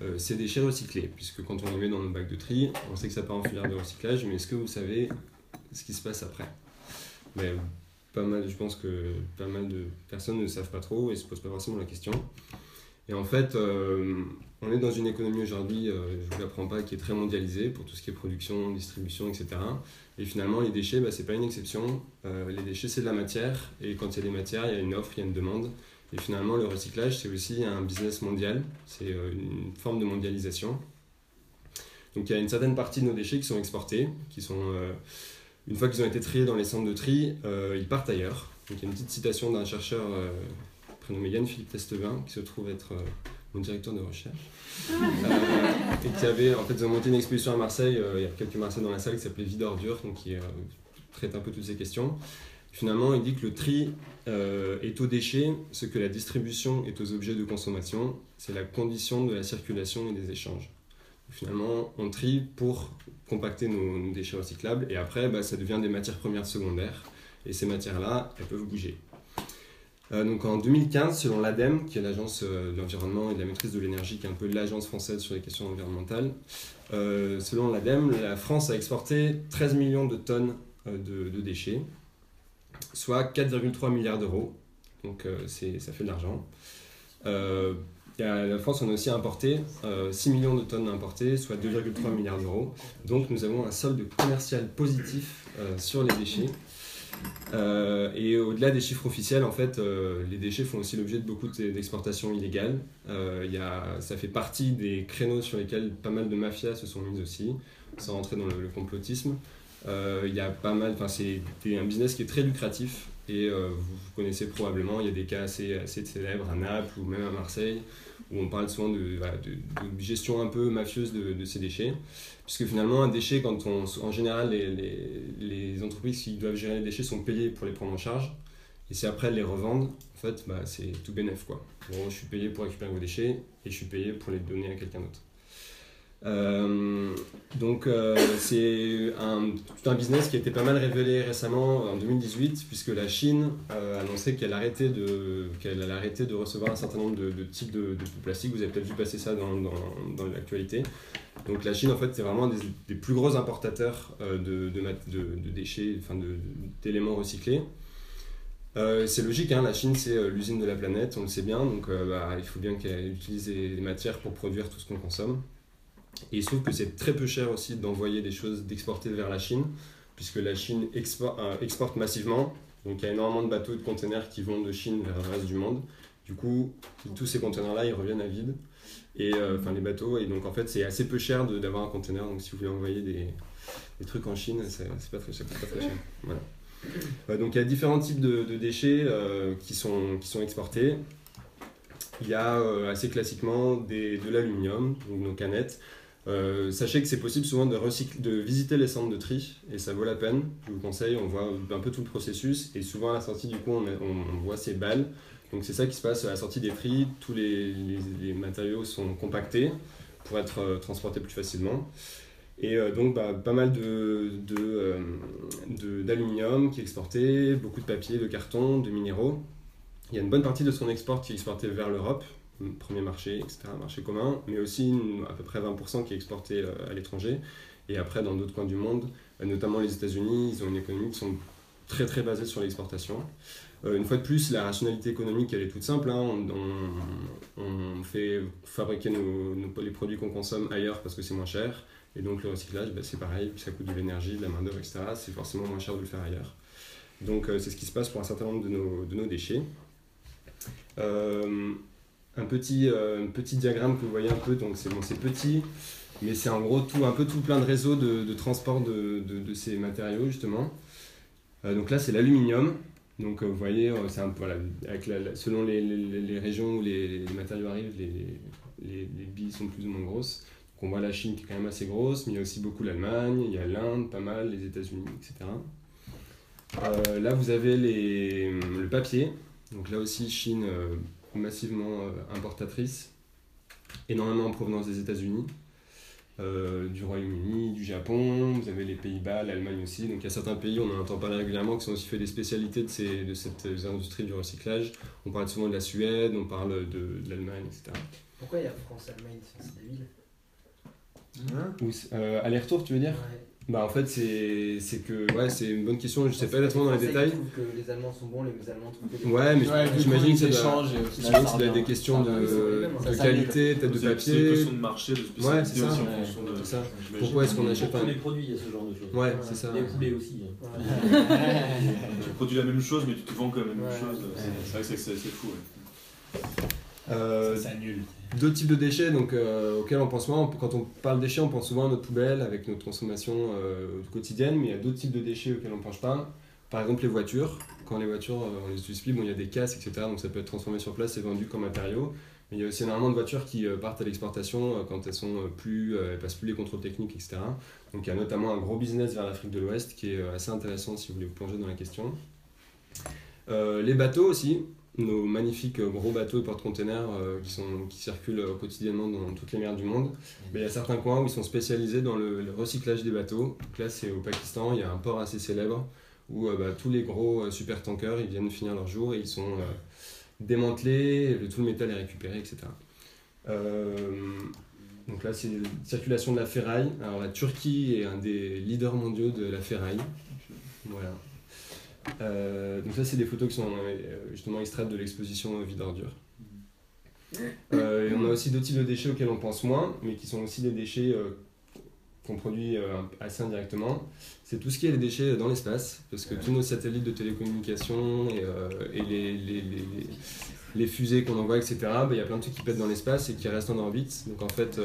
Euh, ces déchets recyclés Puisque quand on les met dans nos bacs de tri, on sait que ça part en filière de recyclage, mais est-ce que vous savez ce qui se passe après ben, pas mal, Je pense que pas mal de personnes ne savent pas trop et se posent pas forcément la question. Et en fait, euh, on est dans une économie aujourd'hui, euh, je ne vous l'apprends pas, qui est très mondialisée pour tout ce qui est production, distribution, etc. Et finalement, les déchets, bah, ce n'est pas une exception. Euh, les déchets, c'est de la matière. Et quand il y a des matières, il y a une offre, il y a une demande. Et finalement, le recyclage, c'est aussi un business mondial. C'est une forme de mondialisation. Donc il y a une certaine partie de nos déchets qui sont exportés, qui sont, une fois qu'ils ont été triés dans les centres de tri, ils partent ailleurs. Donc il y a une petite citation d'un chercheur prénommé Yann Philippe Testevin, qui se trouve être mon directeur de recherche, euh, et qui avait en fait monté une exposition à Marseille, euh, il y a quelques Marseillais dans la salle, qui s'appelait Vie d'ordure, donc qui euh, traite un peu toutes ces questions. Finalement, il dit que le tri est aux déchets, ce que la distribution est aux objets de consommation, c'est la condition de la circulation et des échanges. Finalement, on trie pour compacter nos, déchets recyclables, et après, bah, ça devient des matières premières secondaires, et ces matières-là, elles peuvent bouger. Euh, donc en 2015, selon l'ADEME, qui est l'agence euh, de l'environnement et de la maîtrise de l'énergie, qui est un peu l'agence française sur les questions environnementales, euh, selon l'ADEME, la France a exporté 13 millions de tonnes de, déchets, soit 4,3 milliards d'euros. Donc ça fait de l'argent. La France, on a aussi importé 6 millions de tonnes importées, soit 2,3 milliards d'euros. Donc nous avons un solde commercial positif sur les déchets. Euh, et au-delà des chiffres officiels, en fait, euh, les déchets font aussi l'objet de beaucoup d'exportations illégales. Euh, ça fait partie des créneaux sur lesquels pas mal de mafias se sont mises aussi, sans rentrer dans le, complotisme. Il pas mal, c'est un business qui est très lucratif et vous, connaissez probablement, il y a des cas assez célèbres à Naples ou même à Marseille où on parle souvent de, gestion un peu mafieuse de, ces déchets. Puisque finalement, un déchet, quand on, en général, les, entreprises qui doivent gérer les déchets sont payées pour les prendre en charge. Et c'est après elles les revendent, en fait, bah, c'est tout bénef. Quoi. je suis payé pour récupérer vos déchets et je suis payé pour les donner à quelqu'un d'autre. Euh, donc euh, c'est un, un business qui a été pas mal révélé récemment en 2018 puisque la Chine euh, a annoncé qu'elle arrêtait de qu'elle allait arrêter de recevoir un certain nombre de, types de, de, plastique. Vous avez peut-être vu passer ça dans, dans, dans l'actualité. Donc la Chine en fait c'est vraiment des, des, plus gros importateurs de, de, déchets, enfin d'éléments recyclés. c'est logique, hein, la Chine c'est l'usine de la planète, on le sait bien, donc bah, il faut bien qu'elle utilise les matières pour produire tout ce qu'on consomme. Et il se trouve que c'est très peu cher aussi d'envoyer des choses, d'exporter vers la Chine, puisque la Chine euh, exporte massivement. Donc il y a énormément de bateaux et de containers qui vont de Chine vers le reste du monde. Du coup, tous ces containers-là, ils reviennent à vide. Et euh, enfin, les bateaux. Et donc en fait, c'est assez peu cher d'avoir un container. Donc si vous voulez envoyer des, des trucs en Chine, c'est pas très cher. Pas très cher. Voilà. donc il y a différents types de, de déchets euh, qui, sont, qui sont exportés. Il y a assez classiquement des, de l'aluminium, donc nos canettes. Euh, sachez que c'est possible souvent de, visiter les centres de tri et ça vaut la peine. Je vous conseille, on voit un peu tout le processus et souvent à la sortie du coup on, voit ces balles. Donc c'est ça qui se passe à la sortie des tri, tous les, matériaux sont compactés pour être euh, transportés plus facilement. Et euh, donc bah, pas mal d'aluminium de, de, qui est exporté, beaucoup de papier, de carton, de minéraux. Il y a une bonne partie de son export qui est exporté vers l'Europe premier marché, etc., marché commun, mais aussi à peu près 20% qui est exporté euh, à l'étranger. Et après, dans d'autres coins du monde, euh, notamment les États-Unis, ils ont une économie qui sont très basée sur l'exportation. une fois de plus, la rationalité économique, elle est toute simple. Hein. On, fait fabriquer les produits qu'on consomme ailleurs parce que c'est moins cher. Et donc le recyclage, bah, c'est pareil, ça coûte de l'énergie, de la main-d'œuvre, etc. C'est forcément moins cher de le faire ailleurs. Donc c'est ce qui se passe pour un certain nombre de nos, de nos déchets. Un petit, petit diagramme que vous voyez un peu, donc c'est bon, petit, mais c'est en gros tout, un peu tout plein de réseaux de, transport de, de, ces matériaux justement. Euh, donc là c'est l'aluminium. Donc euh, vous voyez, euh, c'est un, voilà, avec selon les, les, régions où les, matériaux arrivent, les, billes sont plus ou moins grosses. Donc on voit la Chine qui est quand même assez grosse, mais il y a aussi beaucoup l'Allemagne, il y a l'Inde, pas mal, les États-Unis, etc. là vous avez le papier. Donc là aussi Chine massivement importatrice, énormément en provenance des États-Unis. Euh, du Royaume-Uni, du Japon, vous avez les Pays-Bas, l'Allemagne aussi. Donc il y a certains pays, on en entend parler régulièrement, qui sont aussi fait des spécialités de, ces, de cette industrie du recyclage. On parle souvent de la Suède, on parle de, l'Allemagne, etc.
Pourquoi il y a France-Allemagne C'est des villes
hein euh, Aller-retour, tu veux dire? Bah en fait c'est que ouais c'est une bonne question je sais pas exactement dans les détails.
que les Allemands sont bons les Allemands trouvent que
Ouais mais j'imagine que c'est des questions de, de qualité peut-être de papier. C'est une
question de marché de spécialité
ouais, c'est ça. ça. Pourquoi est-ce qu'on achète pas
les produits il y a ce genre de choses.
Ouais c'est ça.
Les poulets aussi.
tu produis la même chose mais tu te vends comme la même chose. C'est vrai que c'est fou.
Euh, c'est nul. Deux types de déchets donc, euh, auxquels on pense souvent. Quand on parle déchets, on pense souvent à notre poubelle avec notre consommation euh, quotidienne, mais il y a d'autres types de déchets auxquels on ne pense pas. Par exemple, les voitures. Quand les voitures, on les utilise plus, bon, il y a des casses, etc. Donc ça peut être transformé sur place et vendu comme matériau. Mais il y a aussi énormément de voitures qui partent à l'exportation quand elles sont plus, elles passent plus les contrôles techniques, etc. Donc il y a notamment un gros business vers l'Afrique de l'Ouest qui est assez intéressant si vous voulez vous plonger dans la question. les bateaux aussi, nos magnifiques gros bateaux porte-containers euh, qui, circulent quotidiennement dans toutes les mers du monde. Mais il y a certains coins où ils sont spécialisés dans le, recyclage des bateaux. Donc là, c'est au Pakistan, il y a un port assez célèbre où euh, bah, tous les gros euh, super tankers ils viennent finir leur jour et ils sont démantelés, le, tout le métal est récupéré, etc. donc là, c'est la circulation de la ferraille. Alors la Turquie est un des leaders mondiaux de la ferraille. Voilà. Euh, donc ça, c'est des photos qui sont euh, justement extraites de l'exposition Vide Ordure. Euh, on a aussi d'autres types de déchets auxquels on pense moins, mais qui sont aussi des déchets qu'on produit assez indirectement. C'est tout ce qui est les déchets dans l'espace, parce que tous nos satellites de télécommunication et, les, les, les, les, fusées qu'on envoie, etc., bah, il y a plein de trucs qui pètent dans l'espace et qui restent en orbite. Donc en fait,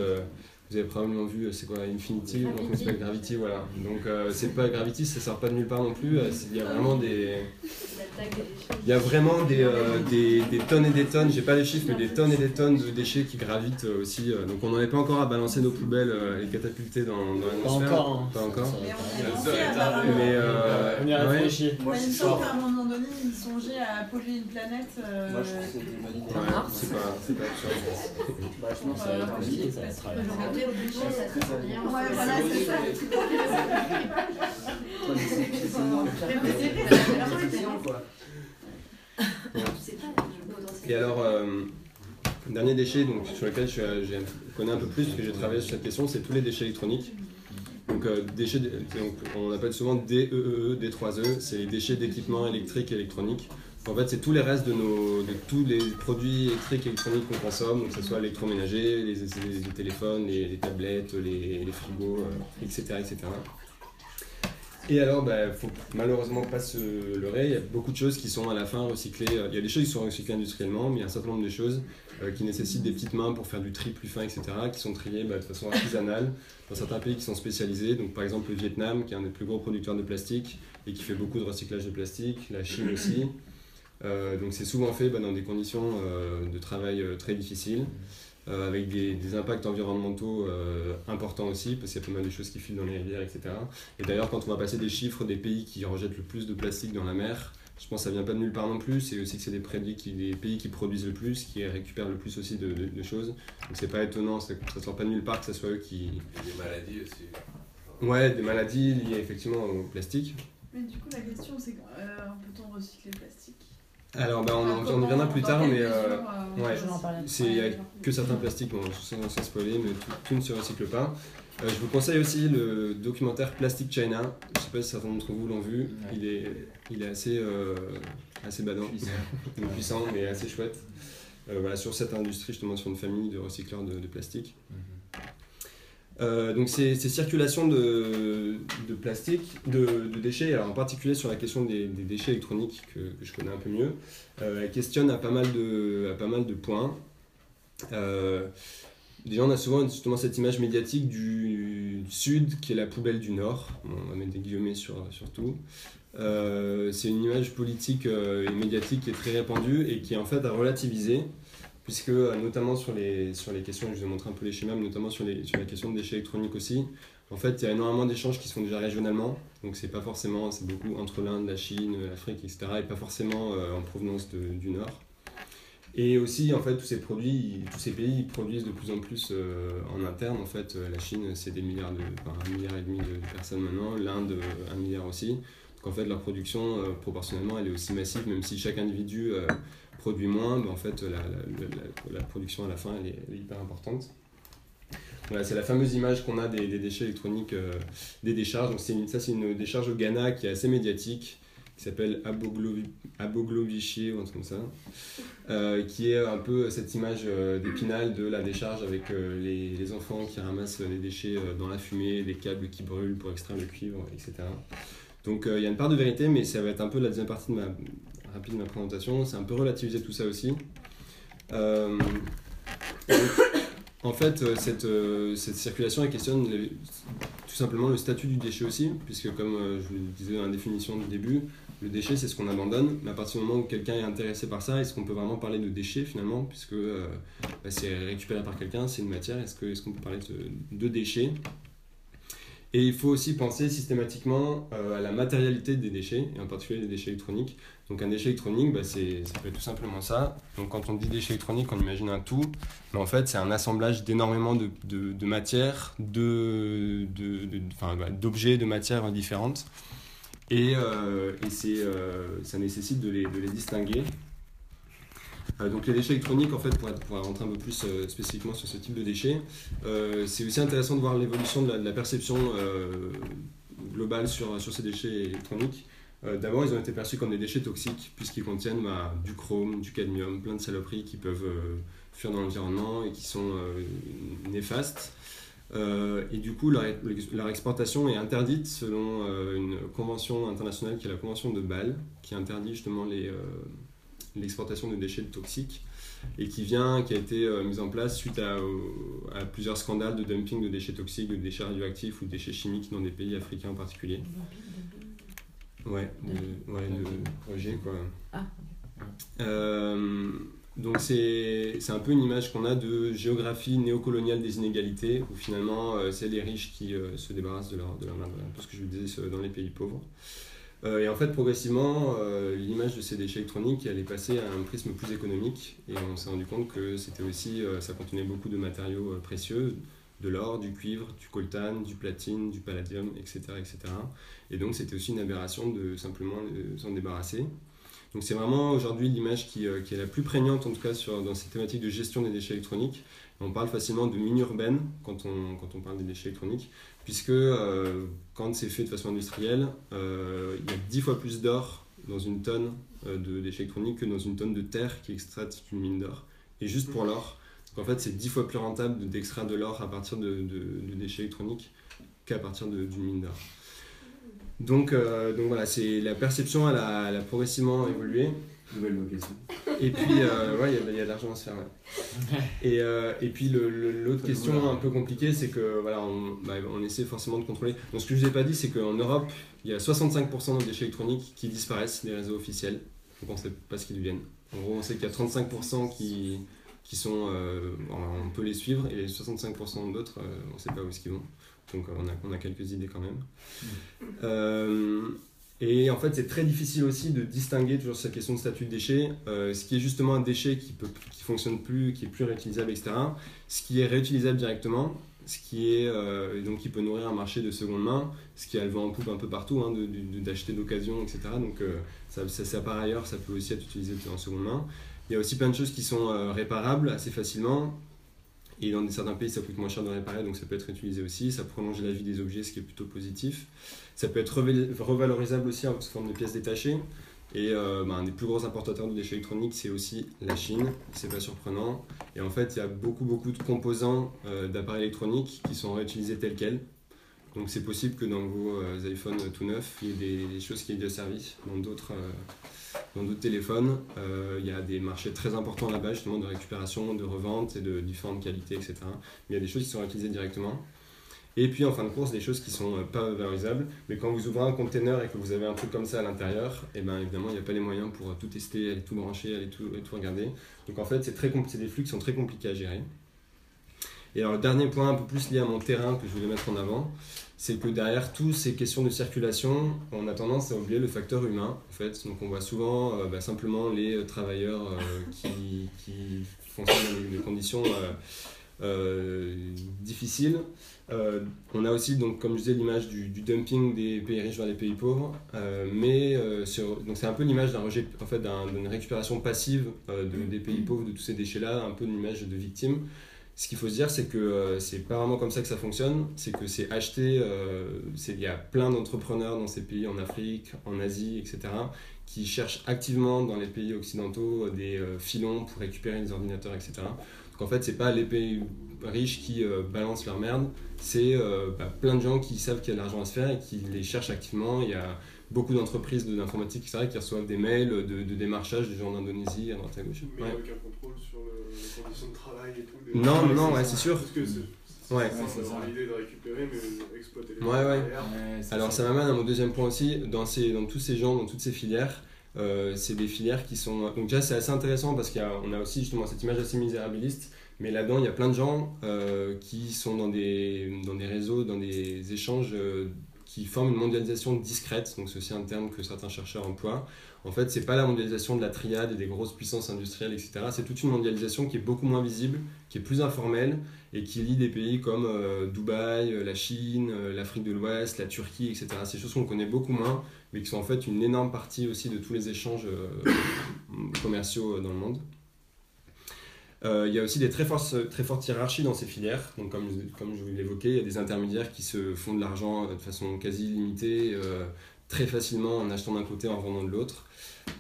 vous avez probablement vu, c'est quoi Infinity, donc c'est pas Gravity, voilà. Donc euh, c'est pas Gravity, ça sort pas de nulle part non plus. Euh, il y a vraiment des. Il y a vraiment des, euh, des, des, tonnes et des tonnes, j'ai pas les chiffres, mais des tonnes et des tonnes de déchets qui gravitent aussi. donc on n'en est pas encore à balancer nos poubelles et catapulter dans, dans
l'atmosphère. Pas encore.
Hein. Pas encore.
Mais on y a réfléchi.
Moi, à polluer une planète. Moi, je trouve que c'est une bonne idée.
Ouais, c'est pas, c'est pas absurde.
Bah, je pense que ça va être un ça sera
Ouais, voilà, c'est ça.
Et alors, euh, dernier déchet donc, sur lequel je, je, connais un peu plus, parce que j'ai travaillé sur cette question, c'est tous les déchets électroniques. Donc, euh, déchets, donc, on appelle souvent DEEE, D3E, c'est les déchets d'équipement électrique et électronique. En fait, c'est tous les restes de, nos, de tous les produits électriques et électroniques qu'on consomme, donc que ce soit l'électroménager, les, les, téléphones, les, tablettes, les, frigos, etc., euh, etc. Et alors, il bah, ne faut malheureusement pas se leurrer, il y a beaucoup de choses qui sont à la fin recyclées. Il y a des choses qui sont recyclées industriellement, mais il y a un certain nombre de choses euh, qui nécessitent des petites mains pour faire du tri plus fin, etc., qui sont triées bah, de façon artisanale dans certains pays qui sont spécialisés. Donc, par exemple, le Vietnam, qui est un des plus gros producteurs de plastique et qui fait beaucoup de recyclage de plastique, la Chine aussi. Euh, donc c'est souvent fait bah, dans des conditions euh, de travail euh, très difficiles, avec des, impacts environnementaux importants aussi, parce qu'il y a pas mal de choses qui filent dans les rivières, etc. Et d'ailleurs, quand on va passer des chiffres des pays qui rejettent le plus de plastique dans la mer, je pense que ça vient pas de nulle part non plus, c'est aussi que c'est des, qui, des pays qui produisent le plus, qui récupèrent le plus aussi de, choses. Donc c'est pas étonnant, ça ne sort pas de nulle part que ce soit eux qui...
Des maladies aussi.
Ouais, des maladies liées effectivement au plastique.
Mais du coup, la question c'est peut-on recycler le plastique?
Alors, bah, on, en, reviendra plus tard, mais euh, ouais, il n'y a que certains plastiques, bon, sans, sans spoiler, mais tout, ne se recycle pas. Euh, je vous conseille aussi le documentaire Plastic China. Je ne sais pas si certains d'entre vous l'ont vu. Il, est, il est assez, euh, assez badant, puissant. puissant mais assez chouette. voilà, sur cette industrie, justement, sur une famille de recycleurs de, plastique. Mhm. Euh, donc ces, circulations de, plastique, de, déchets, alors en particulier sur la question des, déchets électroniques que, je connais un peu mieux, euh, elle questionne à pas mal de, points. Euh, déjà on a souvent justement cette image médiatique du, sud qui est la poubelle du nord, on va mettre des guillemets sur, sur tout. c'est une image politique et médiatique qui est très répandue et qui est en fait à relativiser puisque euh, notamment sur les, sur les questions, je vous ai montré un peu les schémas, mais notamment sur, les, sur la question de déchets électroniques aussi, en fait, il y a énormément d'échanges qui se font déjà régionalement, donc c'est pas forcément, c'est beaucoup entre l'Inde, la Chine, l'Afrique, etc., et pas forcément euh, en provenance du Nord. Et aussi, en fait, tous ces produits, tous ces pays ils produisent de plus en plus euh, en interne. En fait, la Chine, c'est des milliards de, enfin, un milliard et demi de personnes maintenant, l'Inde, un milliard aussi. Donc en fait, leur production, proportionnellement, elle est aussi massive, même si chaque individu produit moins, mais en fait la, production à la fin elle est, hyper importante. Voilà, c'est la fameuse image qu'on a des, déchets électroniques, euh, des décharges. Donc ça c'est une décharge au Ghana qui est assez médiatique, qui s'appelle Aboglovichier ou un truc comme ça, euh, qui est un peu cette image euh, d'épinal de la décharge avec les, les, enfants qui ramassent les déchets dans la fumée, des câbles qui brûlent pour extraire le cuivre, etc. Donc il y a une part de vérité, mais ça va être un peu la deuxième partie de ma, rapide ma présentation, c'est un peu relativiser tout ça aussi. Euh, en fait, euh, cette, euh, cette, circulation elle questionne tout simplement le statut du déchet aussi, puisque comme je le disais dans la définition du début, le déchet c'est ce qu'on abandonne, mais à partir du moment où quelqu'un est intéressé par ça, est-ce qu'on peut vraiment parler de déchet finalement, puisque bah, c'est récupéré par quelqu'un, c'est une matière, est-ce qu'on est peut parler de, de déchets? Et il faut aussi penser systématiquement à la matérialité des déchets, et en particulier des déchets électroniques. Donc un déchet électronique, bah, ça peut être tout simplement ça. Donc quand on dit déchet électronique, on imagine un tout, mais en fait c'est un assemblage d'énormément de, de, de, matières, de, bah, d'objets, de, matières différentes. Et, euh, et euh, ça nécessite de les, de les distinguer. Euh, donc les déchets électroniques, en fait, pour, pour rentrer un peu plus spécifiquement sur ce type de déchets, c'est aussi intéressant de voir l'évolution de, la perception globale sur, sur ces déchets électroniques. Euh, d'abord, ils ont été perçus comme des déchets toxiques, puisqu'ils contiennent bah, du chrome, du cadmium, plein de saloperies qui peuvent euh, fuir dans l'environnement et qui sont euh, néfastes. et du coup, leur, exportation est interdite selon une convention internationale qui est la convention de Bâle, qui interdit justement l'exportation de déchets toxiques et qui vient, qui a été mise en place suite à, à, plusieurs scandales de dumping de déchets toxiques, de déchets radioactifs ou de déchets chimiques dans des pays africains en particulier. Ouais, le, ouais, le quoi. Ah. Euh, donc c'est un peu une image qu'on a de géographie néocoloniale des inégalités, où finalement euh, c'est les riches qui euh, se débarrassent de leur, de leur un peu ce que je vous disais dans les pays pauvres. Et en fait, progressivement, l'image de ces déchets électroniques, elle est passée à un prisme plus économique, et on s'est rendu compte que c'était aussi, ça contenait beaucoup de matériaux précieux, de l'or, du cuivre, du coltan, du platine, du palladium, etc. etc. Et donc c'était aussi une aberration de simplement s'en débarrasser. Donc c'est vraiment aujourd'hui l'image qui, euh, est la plus prégnante en tout cas sur, dans cette thématique de gestion des déchets électroniques. On parle facilement de mine urbaine quand on, quand on parle des déchets électroniques, puisque euh, quand c'est fait de façon industrielle, euh, il y a 10 fois plus d'or dans une tonne de déchets électroniques que dans une tonne de terre qui extraite une mine d'or. Et juste pour l'or, en fait, c'est dix fois plus rentable d'extraire de l'or à partir de, déchets électroniques qu'à partir d'une mine d'or. Donc, euh, donc voilà, la perception, elle a, progressivement évolué.
Nouvelle vocation.
Et puis, euh, ouais, il y, a de l'argent à se faire. Et, euh, et puis, l'autre question un peu compliquée, c'est que voilà, on, bah, on, essaie forcément de contrôler. Donc, ce que je ne vous ai pas dit, c'est qu'en Europe, il y a 65% de déchets électroniques qui disparaissent des réseaux officiels. Donc, on ne sait pas ce qu'ils deviennent. En gros, on sait qu'il y a 35% qui, qui sont, euh, on peut les suivre et les 65% d'autres, euh, on ne sait pas où est-ce qu'ils vont. Donc on a, on a quelques idées quand même. Euh, et en fait, c'est très difficile aussi de distinguer toujours cette question de statut de déchet, ce qui est justement un déchet qui ne qui fonctionne plus, qui est plus réutilisable, etc. Ce qui est réutilisable directement, ce qui est donc qui peut nourrir un marché de seconde main, ce qui a le vent en poupe un peu partout, hein, d'acheter d'occasion, etc. Donc ça, ça, ça, par ailleurs, ça peut aussi être utilisé en seconde main. Il y a aussi plein de choses qui sont euh, réparables assez facilement. Et dans certains pays, ça coûte moins cher de réparer, donc ça peut être utilisé aussi. Ça prolonge la vie des objets, ce qui est plutôt positif. Ça peut être revalorisable aussi en forme de pièces détachées. Et ben, un des plus gros importateurs de déchets électroniques, c'est aussi la Chine. C'est pas surprenant. Et en fait, il y a beaucoup, beaucoup de composants d'appareils électroniques qui sont réutilisés tels quels. Donc c'est possible que dans vos iPhones tout neufs, il y ait des, choses qui aient déjà servi dans d'autres dans d'autres téléphones. il y a des marchés très importants là-bas, justement, de récupération, de revente et de différentes qualités, etc. Mais il y a des choses qui sont réutilisées directement. Et puis en fin de course, des choses qui sont euh, pas valorisables. Mais quand vous ouvrez un container et que vous avez un truc comme ça à l'intérieur, eh ben évidemment, il n'y a pas les moyens pour euh, tout tester, aller tout brancher, aller tout, tout regarder. Donc en fait, c'est des flux qui sont très compliqués à gérer. Et alors le dernier point, un peu plus lié à mon terrain que je voulais mettre en avant, c'est que derrière toutes ces questions de circulation, on a tendance à oublier le facteur humain. En fait. Donc on voit souvent euh, bah, simplement les travailleurs qui, qui fonctionnent dans des conditions difficiles euh, on a aussi, donc, comme je disais, l'image du, dumping des pays riches vers les pays pauvres, euh, mais euh, donc c'est un peu l'image d'un rejet, en fait, d'une récupération passive des pays pauvres de tous ces déchets-là, un peu une image de victime. Ce qu'il faut se dire, c'est que c'est pas vraiment comme ça que ça fonctionne, c'est que c'est acheté, il y a plein d'entrepreneurs dans ces pays, en Afrique, en Asie, etc., qui cherchent activement dans les pays occidentaux des filons pour récupérer des ordinateurs, etc. Donc en fait, c'est pas les pays riches qui balancent leur merde, c'est euh, bah, plein de gens qui savent qu'il y a de l'argent à se faire et qui les cherchent activement. Il y a beaucoup d'entreprises d'informatique qui reçoivent des mails de, démarchage des gens d'Indonésie à droite à gauche.
Mais ouais. aucun contrôle sur les conditions de travail et tout.
Non, non, ouais, c'est sûr.
Parce que c'est ouais. l'idée de récupérer, mais exploiter les
ouais, ouais. Alors ça m'amène à mon deuxième point aussi. Dans, ces, dans tous ces gens, dans toutes ces filières, euh, c'est des filières qui sont. Donc, déjà, c'est assez intéressant parce qu'on a, a, aussi justement cette image assez misérabiliste mais là-dedans, il y a plein de gens euh, qui sont dans des, dans des réseaux, dans des échanges euh, qui forment une mondialisation discrète. Donc, c'est aussi un terme que certains chercheurs emploient. En fait, c'est pas la mondialisation de la triade et des grosses puissances industrielles, etc. C'est toute une mondialisation qui est beaucoup moins visible, qui est plus informelle et qui lie des pays comme euh, Dubaï, la Chine, l'Afrique de l'Ouest, la Turquie, etc. C'est des choses qu'on connaît beaucoup moins, mais qui sont en fait une énorme partie aussi de tous les échanges commerciaux dans le monde. Euh, il y a aussi des très fortes, très fortes hiérarchies dans ces filières. Donc, comme, comme je vous l'évoquais, il y a des intermédiaires qui se font de l'argent de façon quasi illimitée, euh, très facilement en achetant d'un côté en vendant de l'autre.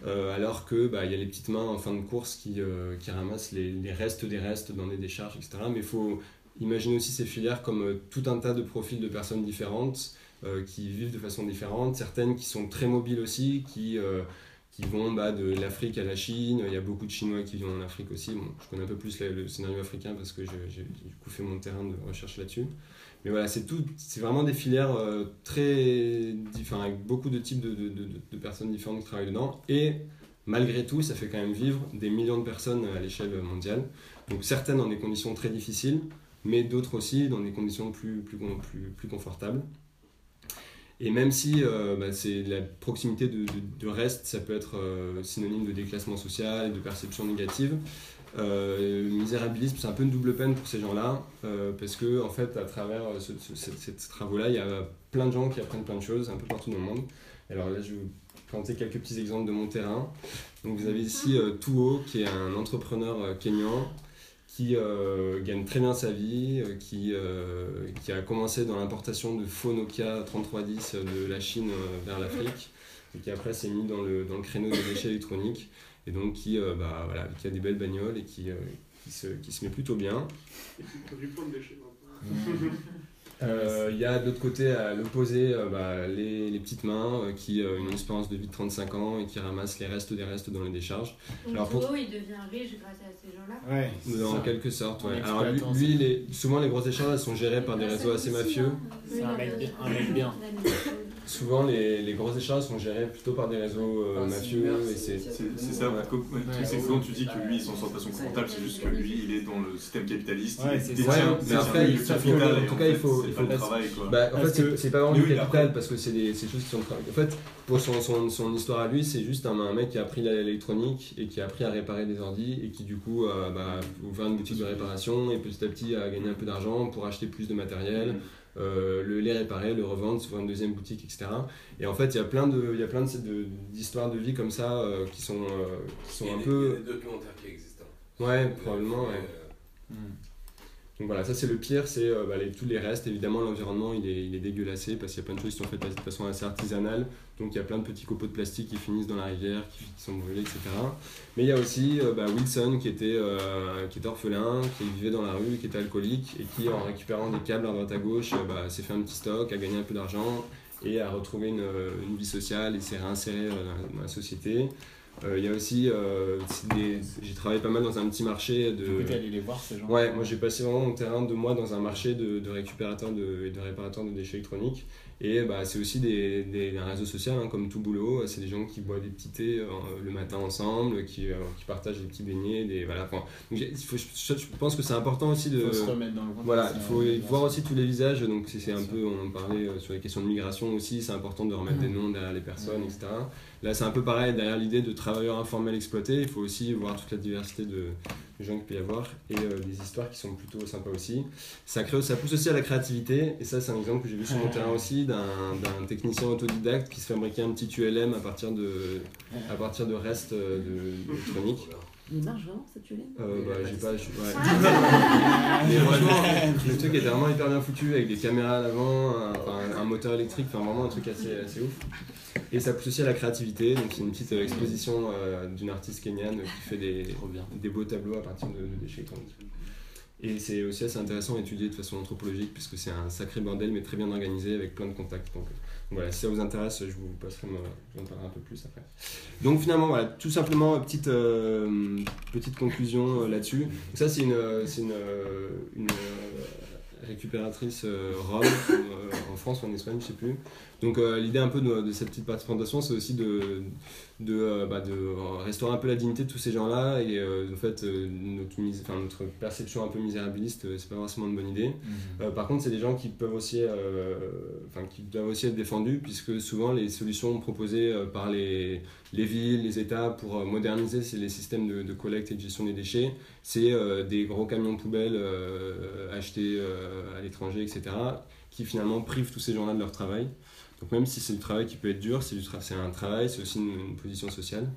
Euh, alors que bah, il y a les petites mains en fin de course qui, qui ramassent les, les, restes des restes dans des décharges, etc. Mais il faut imaginer aussi ces filières comme tout un tas de profils de personnes différentes qui vivent de façon différente, certaines qui sont très mobiles aussi, qui qui vont bah, de l'Afrique à la Chine. Il y a beaucoup de Chinois qui vivent en Afrique aussi. Bon, je connais un peu plus le scénario africain parce que j'ai du fait mon terrain de recherche là-dessus. Mais voilà, c'est vraiment des filières euh, très différentes, avec beaucoup de types de, de, de, personnes différentes qui travaillent dedans. Et malgré tout, ça fait quand même vivre des millions de personnes à l'échelle mondiale. Donc certaines dans des conditions très difficiles, mais d'autres aussi dans des conditions plus, plus, plus, plus confortables. Et même si euh, bah, c'est la proximité de, de, reste, ça peut être euh, synonyme de déclassement social, de perception négative. Euh, misérabilisme, c'est un peu une double peine pour ces gens-là, euh, parce que en fait, à travers ce, ces, travaux-là, il y a plein de gens qui apprennent plein de choses un peu partout dans le monde. Alors là, je vais vous présenter quelques petits exemples de mon terrain. Donc vous avez ici Tuo, qui est un entrepreneur kényan qui euh, gagne très bien sa vie, euh, qui, euh, qui a commencé dans l'importation de faux Nokia 3310 de la Chine vers l'Afrique, et qui après s'est mis dans le, dans le créneau des déchets électroniques, et donc qui, bah, voilà, qui a des belles bagnoles et qui, qui, se, qui se met plutôt bien.
Et qui produit plein de déchets
Euh, il y a de l'autre côté, à l'opposé, euh, bah, les, les, petites mains euh, qui ont une espérance de vie de 35 ans et qui ramassent les restes des restes dans les décharges.
Donc Alors, pour... il devient riche grâce à ces gens-là?
Ouais, En quelque sorte, ouais. Alors lui, lui souvent les grosses décharges elles sont gérées par des réseaux assez mafieux.
C'est un mec bien.
Souvent les, les, grosses décharges sont gérées plutôt par des réseaux euh, mafieux.
C'est ça, ouais. c'est que quand tu dis que lui il s'en sort de façon confortable, c'est juste que lui il est dans le système capitaliste.
Ouais, il détient, mais après, il, en tout cas, il faut. Il faut travail, quoi. Bah, en fait, c'est pas vraiment du capital parce que c'est des choses qui sont. En fait, pour son, son, son histoire à lui, c'est juste un, un, mec qui a appris l'électronique et qui a appris à réparer des ordis et qui du coup a bah, ouvert une boutique de réparation et petit à petit a gagné un peu d'argent pour acheter plus de matériel. Euh, le les réparer, le revendre, sur une deuxième boutique, etc. Et en fait, il y a plein de, il y a plein d'histoires de, vie comme ça euh, qui sont, euh, qui sont un peu.
Il y a des documentaires qui existent.
Ouais, probablement. Ouais. Hmm. Donc voilà, ça c'est le pire, c'est euh, bah, tous les restes. Évidemment, l'environnement il est, il est dégueulassé parce qu'il y a plein de choses qui sont faites de façon assez artisanale. Donc il y a plein de petits copeaux de plastique qui finissent dans la rivière, qui, sont brûlés, etc. Mais il y a aussi euh, bah, Wilson qui était, euh, qui orphelin, qui vivait dans la rue, qui était alcoolique et qui, en récupérant des câbles à droite à gauche, bah, s'est fait un petit stock, a gagné un peu d'argent et a retrouvé une, une vie sociale et s'est réinséré dans la société. Euh, il y a aussi, euh, j'ai travaillé pas mal dans un petit marché de.
Tu aller les voir ces gens
Ouais, moi j'ai passé vraiment mon terrain de mois dans un marché de, de récupérateurs de, et de réparateurs de déchets électroniques. Et bah, c'est aussi des, des, un réseau social, hein, comme tout boulot. C'est des gens qui boivent des petits thés euh, le matin ensemble, qui, qui, partagent des petits beignets. Des, voilà. donc, faut, je, pense que c'est important aussi de.
Il faut se remettre dans le
Voilà, il faut voir aussi tous les visages. Donc c'est un peu, on en parlait sur les questions de migration aussi. C'est important de remettre des noms derrière les personnes, etc. Là, c'est un peu pareil, derrière l'idée de travailleurs informels exploités, il faut aussi voir toute la diversité de, gens qu'il peut y avoir et euh, des histoires qui sont plutôt sympas aussi. Ça, crée, ça pousse aussi à la créativité, et ça, c'est un exemple que j'ai vu sur mon terrain aussi d'un technicien autodidacte qui se fabriquait un petit ULM à partir de, à partir de restes euh, d'électronique.
Il marche vraiment cette ULM
euh, bah, j'ai pas. Ouais. Mais franchement, le truc était vraiment hyper bien foutu avec des caméras à l'avant, un, un, moteur électrique, enfin vraiment un truc assez, assez ouf. Et ça pousse aussi à la créativité. Donc c'est une petite euh, exposition euh, d'une artiste kenyane qui fait des, des beaux tableaux à partir de, déchets électroniques. Et c'est aussi assez intéressant à étudier de façon anthropologique puisque c'est un sacré bordel mais très bien organisé avec plein de contacts. Donc, voilà, si ça vous intéresse, je vous passerai, je vous en parlerai un peu plus après. Donc finalement, voilà, tout simplement, petite, euh, petite conclusion là-dessus. Ça, c'est une, une, une récupératrice Rome, en France ou en Espagne, je sais plus, donc euh, l'idée un peu de, cette petite présentation, c'est aussi de, de, euh, bah, de, restaurer un peu la dignité de tous ces gens-là et euh, en fait notre, notre perception un peu misérabiliste, c'est pas forcément une bonne idée. Mhm. par contre, c'est des gens qui peuvent aussi, enfin qui doivent aussi être défendus puisque souvent les solutions proposées par les, les villes, les États pour moderniser les systèmes de, collecte et de gestion des déchets, c'est des gros camions poubelles achetés à l'étranger, etc., qui finalement privent tous ces gens-là de leur travail. Donc même si c'est du travail qui peut être dur, c'est un travail, c'est aussi une, position sociale.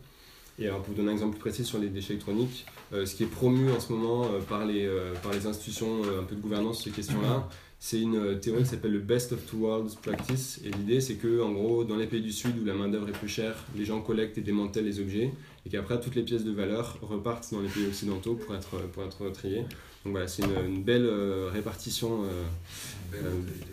Et alors pour vous donner un exemple plus précis sur les déchets électroniques, euh, ce qui est promu en ce moment euh, par, les, euh, par les institutions un peu de gouvernance sur ces questions-là, c'est une théorie qui s'appelle le Best of Two Worlds Practice. Et l'idée, c'est que, en gros, dans les pays du Sud où la main-d'œuvre est plus chère, les gens collectent et démantèlent les objets, et qu'après, toutes les pièces de valeur repartent dans les pays occidentaux pour être, pour être triées. Donc voilà, c'est une, belle répartition euh,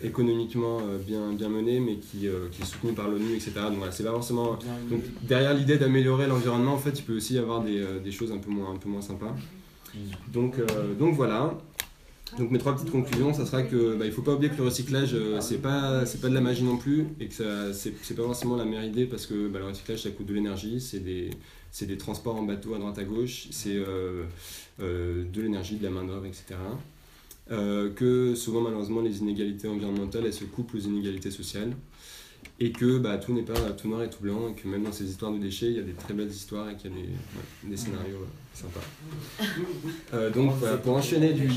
économiquement euh, bien, bien mené, mais qui, euh, qui est soutenu par l'ONU, etc. Donc voilà, c'est pas forcément. Donc, derrière l'idée d'améliorer l'environnement, en fait, il peut aussi y avoir des, des, choses un peu moins, un peu moins sympas. Donc, donc voilà. Donc mes trois petites conclusions, ça sera que bah, il faut pas oublier que le recyclage c'est pas c'est pas de la magie non plus et que ça c'est pas forcément la meilleure idée parce que bah, le recyclage ça coûte de l'énergie, c'est des c'est des transports en bateau à droite à gauche, c'est de l'énergie, de la main d'œuvre, etc. Euh, que souvent malheureusement les inégalités environnementales elles se couplent aux inégalités sociales et que bah, tout n'est pas tout noir et tout blanc et que même dans ces histoires de déchets il y a des très belles histoires et qu'il y a des, des scénarios euh, sympas. Euh, donc pour enchaîner du,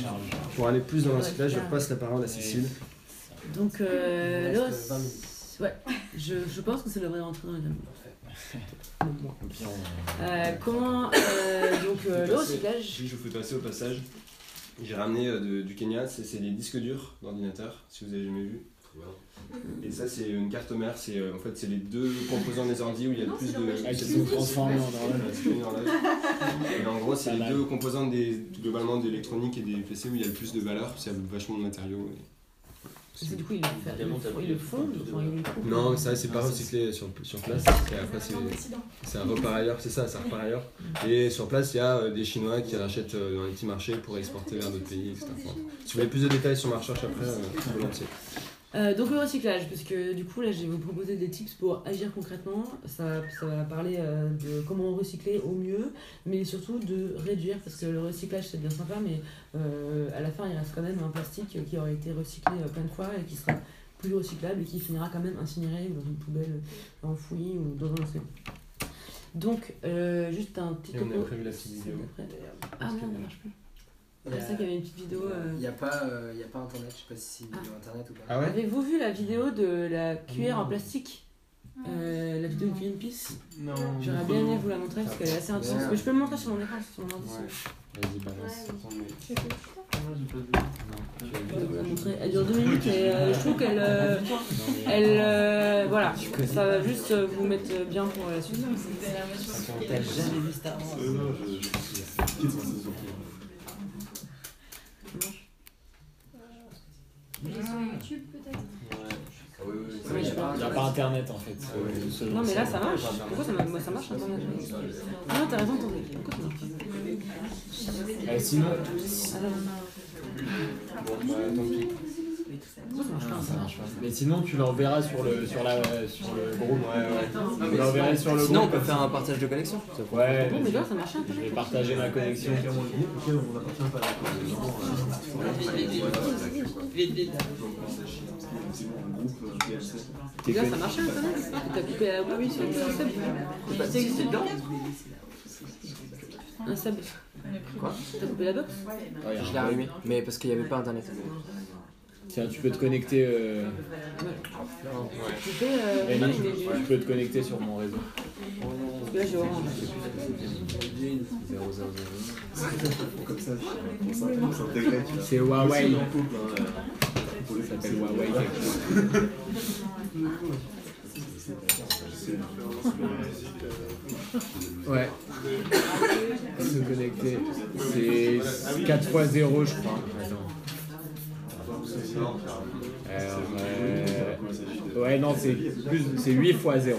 pour aller plus dans le recyclage je repasse la parole à Cécile.
Donc là, ouais, je, je, pense que ça devrait rentrer dans les euh, comment donc le recyclage
Je vous fais passer au passage j'ai ramené euh, du Kenya, c'est des disques durs d'ordinateur, si vous avez jamais vu. Et ça, c'est une carte mère, c'est euh, en fait c'est les deux composants des ordi où il y a le plus de.
Ah, qui en.
Et gros, c'est les deux composants des, globalement d'électronique et des PC où il y a le plus de valeur, c'est vachement de matériaux.
Du coup, ils le font
Non, ça, c'est pas recyclé sur, sur place. Et après, c'est un repart ailleurs, c'est ça, ça repart ailleurs. Et sur place, il y a euh, des Chinois qui rachètent euh, dans les petits marchés pour exporter vers d'autres pays, etc. Si vous voulez plus de détails sur ma recherche après, euh, volontiers.
Euh, donc le recyclage, parce que du coup là je vais vous proposer des tips pour agir concrètement. Ça, ça va parler euh, de comment recycler au mieux, mais surtout de réduire, parce que le recyclage c'est bien sympa, mais euh, à la fin il reste quand même un plastique qui aurait été recyclé plein de fois et qui sera plus recyclable et qui finira quand même incinéré dans une poubelle enfouie ou dans un océan. Donc juste un petit...
Et on a prévu la petite vidéo.
Ah non, ça marche plus. C'est ça qu'il y avait une petite vidéo.
Il n'y a, pas, euh, y a pas internet, je sais pas si c'est ah. internet ou pas.
Ah ouais
Avez-vous vu la vidéo de la cuillère en plastique euh, La vidéo de Greenpeace
Non.
J'aurais bien aimé vous la montrer parce qu'elle est assez intense. Mais je peux le montrer sur mon écran, sur mon ordi.
Vas-y, balance.
elle, euh, elle, euh, voilà, ça va juste euh, vous mettre bien pour la suite.
T'as jamais vu Star Wars Il n'y a pas internet en fait. ce-
Non mais là ça marche. Pourquoi ça, marche- moi, ça marche internet? Ah non t'as raison, attendez. Pourquoi ça marche pas
Euh, sinon,
Ah non.
Bon, bah, tant pis.
Ça marche pas
non, ça marche pas. Mais sinon, tu l'enverras sur le, sur la, sur le groupe.
Ouais, ouais.
Tu l'enverras sur le
Sinon, on peut faire un partage de connexion.
Ouais,
Bon mais là ça marche
je vais
internet.
partager ma connexion.
Ça marche internet. T'as coupé la oui sur le sub.
C'est dedans
Un sub.
Quoi?
T'as coupé la box?
Je
un
l'ai allumé, mais parce qu'il n'y avait pas internet.
Tiens, tu peux te connecter. Euh...
Euh,
Rémi,
non, mais j'ai-
tu peux te connecter sur mon réseau.
Parce que là j'ai orange.
000.
Comme ça, pour ça, pour s'intégrer, tu vois.
C'est Huawei.
Hein, euh,
Ça s'appelle Huawei. Ouais. Se connecter. C'est 4 x 0 je crois. Attends. Euh, Ouais non c'est plus c'est 8 x 0.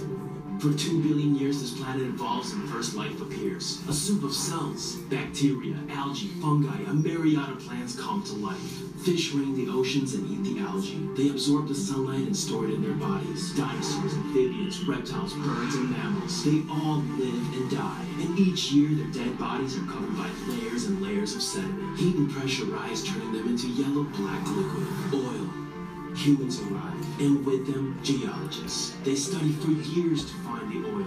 For two billion years, this planet evolves and first life appears. A soup of cells, bacteria, algae, fungi, a myriad of plants come to life. Fish rain the oceans and eat the algae. They absorb the sunlight and store it in their bodies. Dinosaurs, amphibians, reptiles, birds, and mammals, they all live and die. And each year, their dead bodies are covered by layers and layers of sediment. Heat and pressure rise, turning them into yellow black liquid, oil. Humans arrive, and with them, geologists. They study for years to find the oil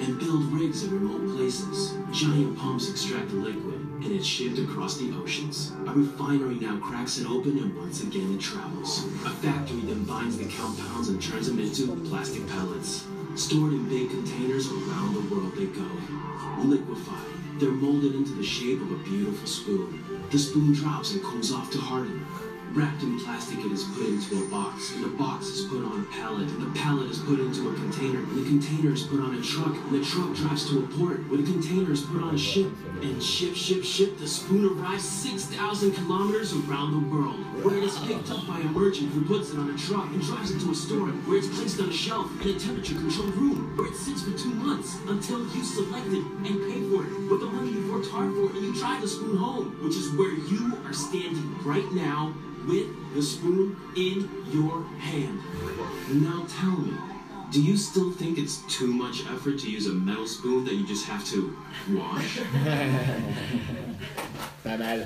and build rigs in remote places. Giant pumps extract the liquid, and it's shipped across the oceans. A refinery now cracks it open, and once again it travels. A factory then binds the compounds and turns them into plastic pellets. Stored in big containers around the world they go. Liquefied, they're molded into the shape of a beautiful spoon. The spoon drops and cools off to harden. Wrapped in plastic, it is put into a box, and the box is put on a pallet, and the pallet is put into a container, and the container is put on a truck, and the truck drives to a port, where the container is put on a ship, and ship, ship, ship, the spoon arrives 6,000 kilometers around the world, where it is picked up by a merchant who puts it on a truck and drives it to a store, where it's placed on a shelf in a temperature-controlled room, where it sits for two months until you select it and pay for it. With the money you've worked hard for, and you drive the spoon home, which is where you are standing right now with the spoon in your hand. Now tell me, do you still think it's too much effort to use a metal spoon that you just have to wash?
Pas mal.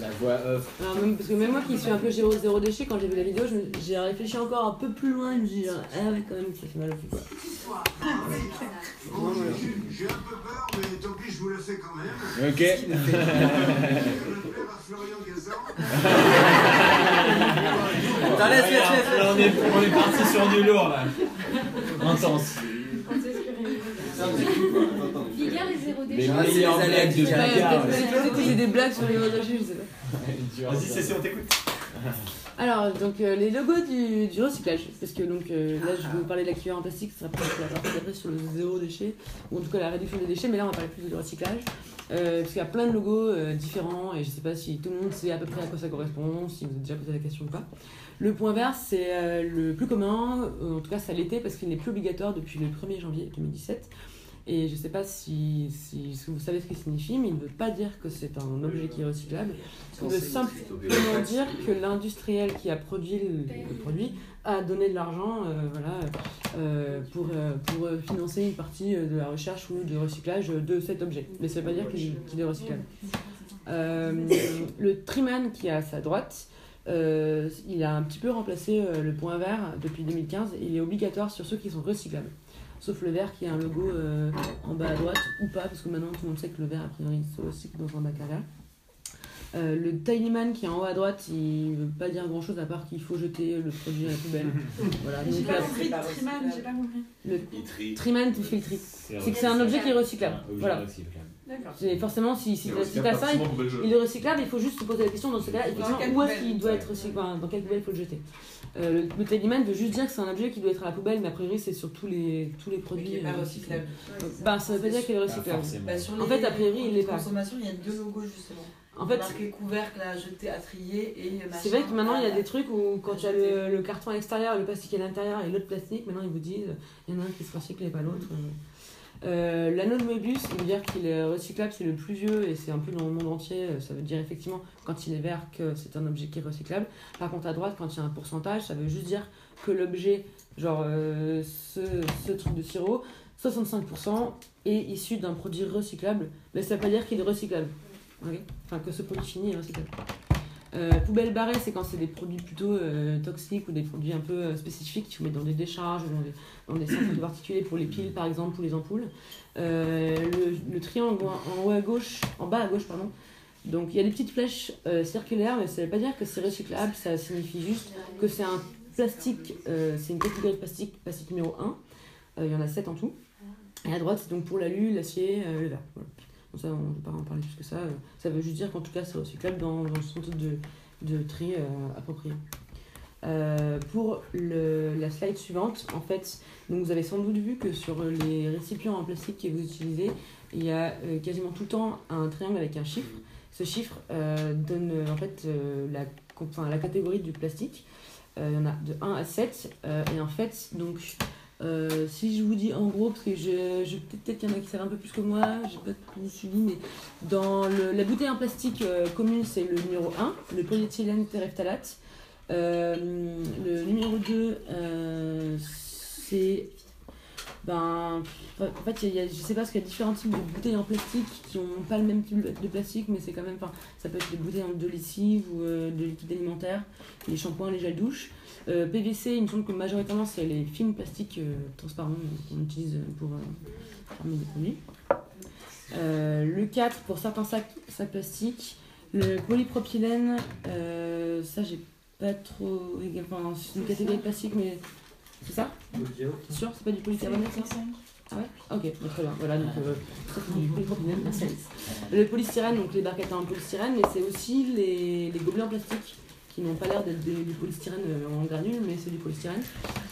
La voix off.
Alors, même- parce que même moi qui suis un peu zéro, zéro déchet, quand j'ai vu la vidéo, j'ai réfléchi encore un peu plus loin et je me dis, genre, ah ouais, quand même, ça fait mal au cul quoi.
J'ai un peu peur, mais tant pis, je vous le fais quand même.
Ok.
Je vais plaire à Florian Gazan.
Attends, laisse, laisse, laisse.
Là, on est, on est parti sur du lourd là. Intense.
Les zéro déchets.
les
de Jacques.
des blagues sur les je sais pas.
Vas-y, Cécile, on t'écoute.
Alors, donc euh, les logos du, du recyclage, parce que donc euh, là je vais vous parler de la cuillère en plastique, ça sera peut-être la partie d'après sur le zéro déchet, ou en tout cas la réduction des déchets, mais là on va parler plus du recyclage, euh, parce qu'il y a plein de logos euh, différents, et je sais pas si tout le monde sait à peu près à quoi ça correspond, si vous avez déjà posé la question ou pas. Le point vert c'est euh, le plus commun, en tout cas ça l'était parce qu'il n'est plus obligatoire depuis le 1er janvier 2017. Et je sais pas si, si, vous savez ce qu'il signifie, mais il ne veut pas dire que c'est un objet qui est recyclable. Il veut simplement dire que l'industriel qui a produit le, produit a donné de l'argent euh, voilà, euh, pour, euh, pour financer une partie de la recherche ou de recyclage de cet objet. Mais ça ne veut pas dire qu'il est recyclable. le Triman qui est à sa droite, il a un petit peu remplacé le point vert depuis 2015. Il est obligatoire sur ceux qui sont recyclables sauf le vert qui a un logo euh, en bas à droite ou pas, parce que maintenant tout le monde sait que le vert a priori c'est aussi dans un bac à euh, le Tiny Man qui est en haut à droite, il ne veut pas dire grand chose à part qu'il faut jeter le produit à la poubelle.
voilà, donc, j'ai pas compris, Triman, j'ai pas compris.
Le Triman qui fait le tri. C'est que c'est un objet qui est recyclable. Voilà. Forcément, si, si, si tu as ça, il, est recyclable, il faut juste se poser la question dans ce cas-là, où est-ce qu'il doit être recyclable, dans quelle poubelle il faut le jeter? Euh, le, Teddyman veut juste dire que c'est un objet qui doit être à la poubelle, mais a priori c'est sur tous les, tous les produits. Qui
est pas euh, recyclable.
Bah, ça veut pas dire qu'il est recyclable.
Bah, sur
en fait, a priori, il
est
pas.
consommation, il y a deux logos justement.
En fait,
marqué couvercle à jeter, à trier et
C'est vrai que maintenant il y a des trucs où quand tu as le, le, carton à l'extérieur, le plastique à l'intérieur et l'autre plastique, maintenant ils vous disent il y en a un qui se recycle et pas l'autre. Euh, l'anneau de Moebius, il veut dire qu'il est recyclable, c'est le plus vieux et c'est un peu dans le monde entier. Euh, ça veut dire effectivement, quand il est vert, que c'est un objet qui est recyclable. Par contre, à droite, quand il y a un pourcentage, ça veut juste dire que l'objet, genre euh, ce, truc de sirop, 65% est issu d'un produit recyclable, mais ça ne veut pas dire qu'il est recyclable. Enfin, que ce produit fini est recyclable. Euh, poubelle barrée, c'est quand c'est des produits plutôt euh, toxiques ou des produits un peu euh, spécifiques tu mets dans des décharges ou dans des, centres de particuliers pour les piles par exemple ou les ampoules. Le, triangle en, haut à gauche, en bas à gauche, pardon. Donc il y a des petites flèches circulaires, mais ça ne veut pas dire que c'est recyclable, ça signifie juste que c'est un plastique, c'est une catégorie de plastique, plastique numéro 1. Il y en a 7 en tout. Et à droite, c'est donc pour l'alu, l'acier, le verre. Ça, on ne peut pas en parler plus que ça. Ça veut juste dire qu'en tout cas, c'est recyclable dans, dans le centre de, de tri euh, approprié. Euh, pour le, la slide suivante, en fait, donc vous avez sans doute vu que sur les récipients en plastique que vous utilisez, il y a euh, quasiment tout le temps un triangle avec un chiffre. Ce chiffre donne en fait la, enfin, la catégorie du plastique. il y en a de 1 à 7. et en fait, donc euh, si je vous dis en gros, parce que je, je peut-être qu'il y en a qui savent un peu plus que moi, j'ai pas tout suivi, mais dans le, la bouteille en plastique euh, commune, c'est le numéro 1, le polyéthylène terephthalate. Euh, le numéro 2, c'est. Ben, en fait, y a, je sais pas, parce qu'il y a différents types de bouteilles en plastique qui n'ont pas le même type de plastique, mais c'est quand même. Ça peut être des bouteilles de lessive ou de liquide alimentaire, les shampoings, les gels douche. Euh, PVC, il me semble que majoritairement c'est les films plastiques euh, transparents qu'on utilise pour euh, fermer des produits. le 4 pour certains sacs, plastiques. Le polypropylène, ça j'ai pas trop. Enfin, c'est une catégorie de plastique, mais c'est ça? C'est sûr C'est pas du polycarbonate ça? Ah ouais? Ok, très bien. Voilà, donc merci Le polystyrène, donc les barquettes en polystyrène, mais c'est aussi les, les gobelets en plastique qui n'ont pas l'air d'être du polystyrène euh, en granule, mais c'est du polystyrène.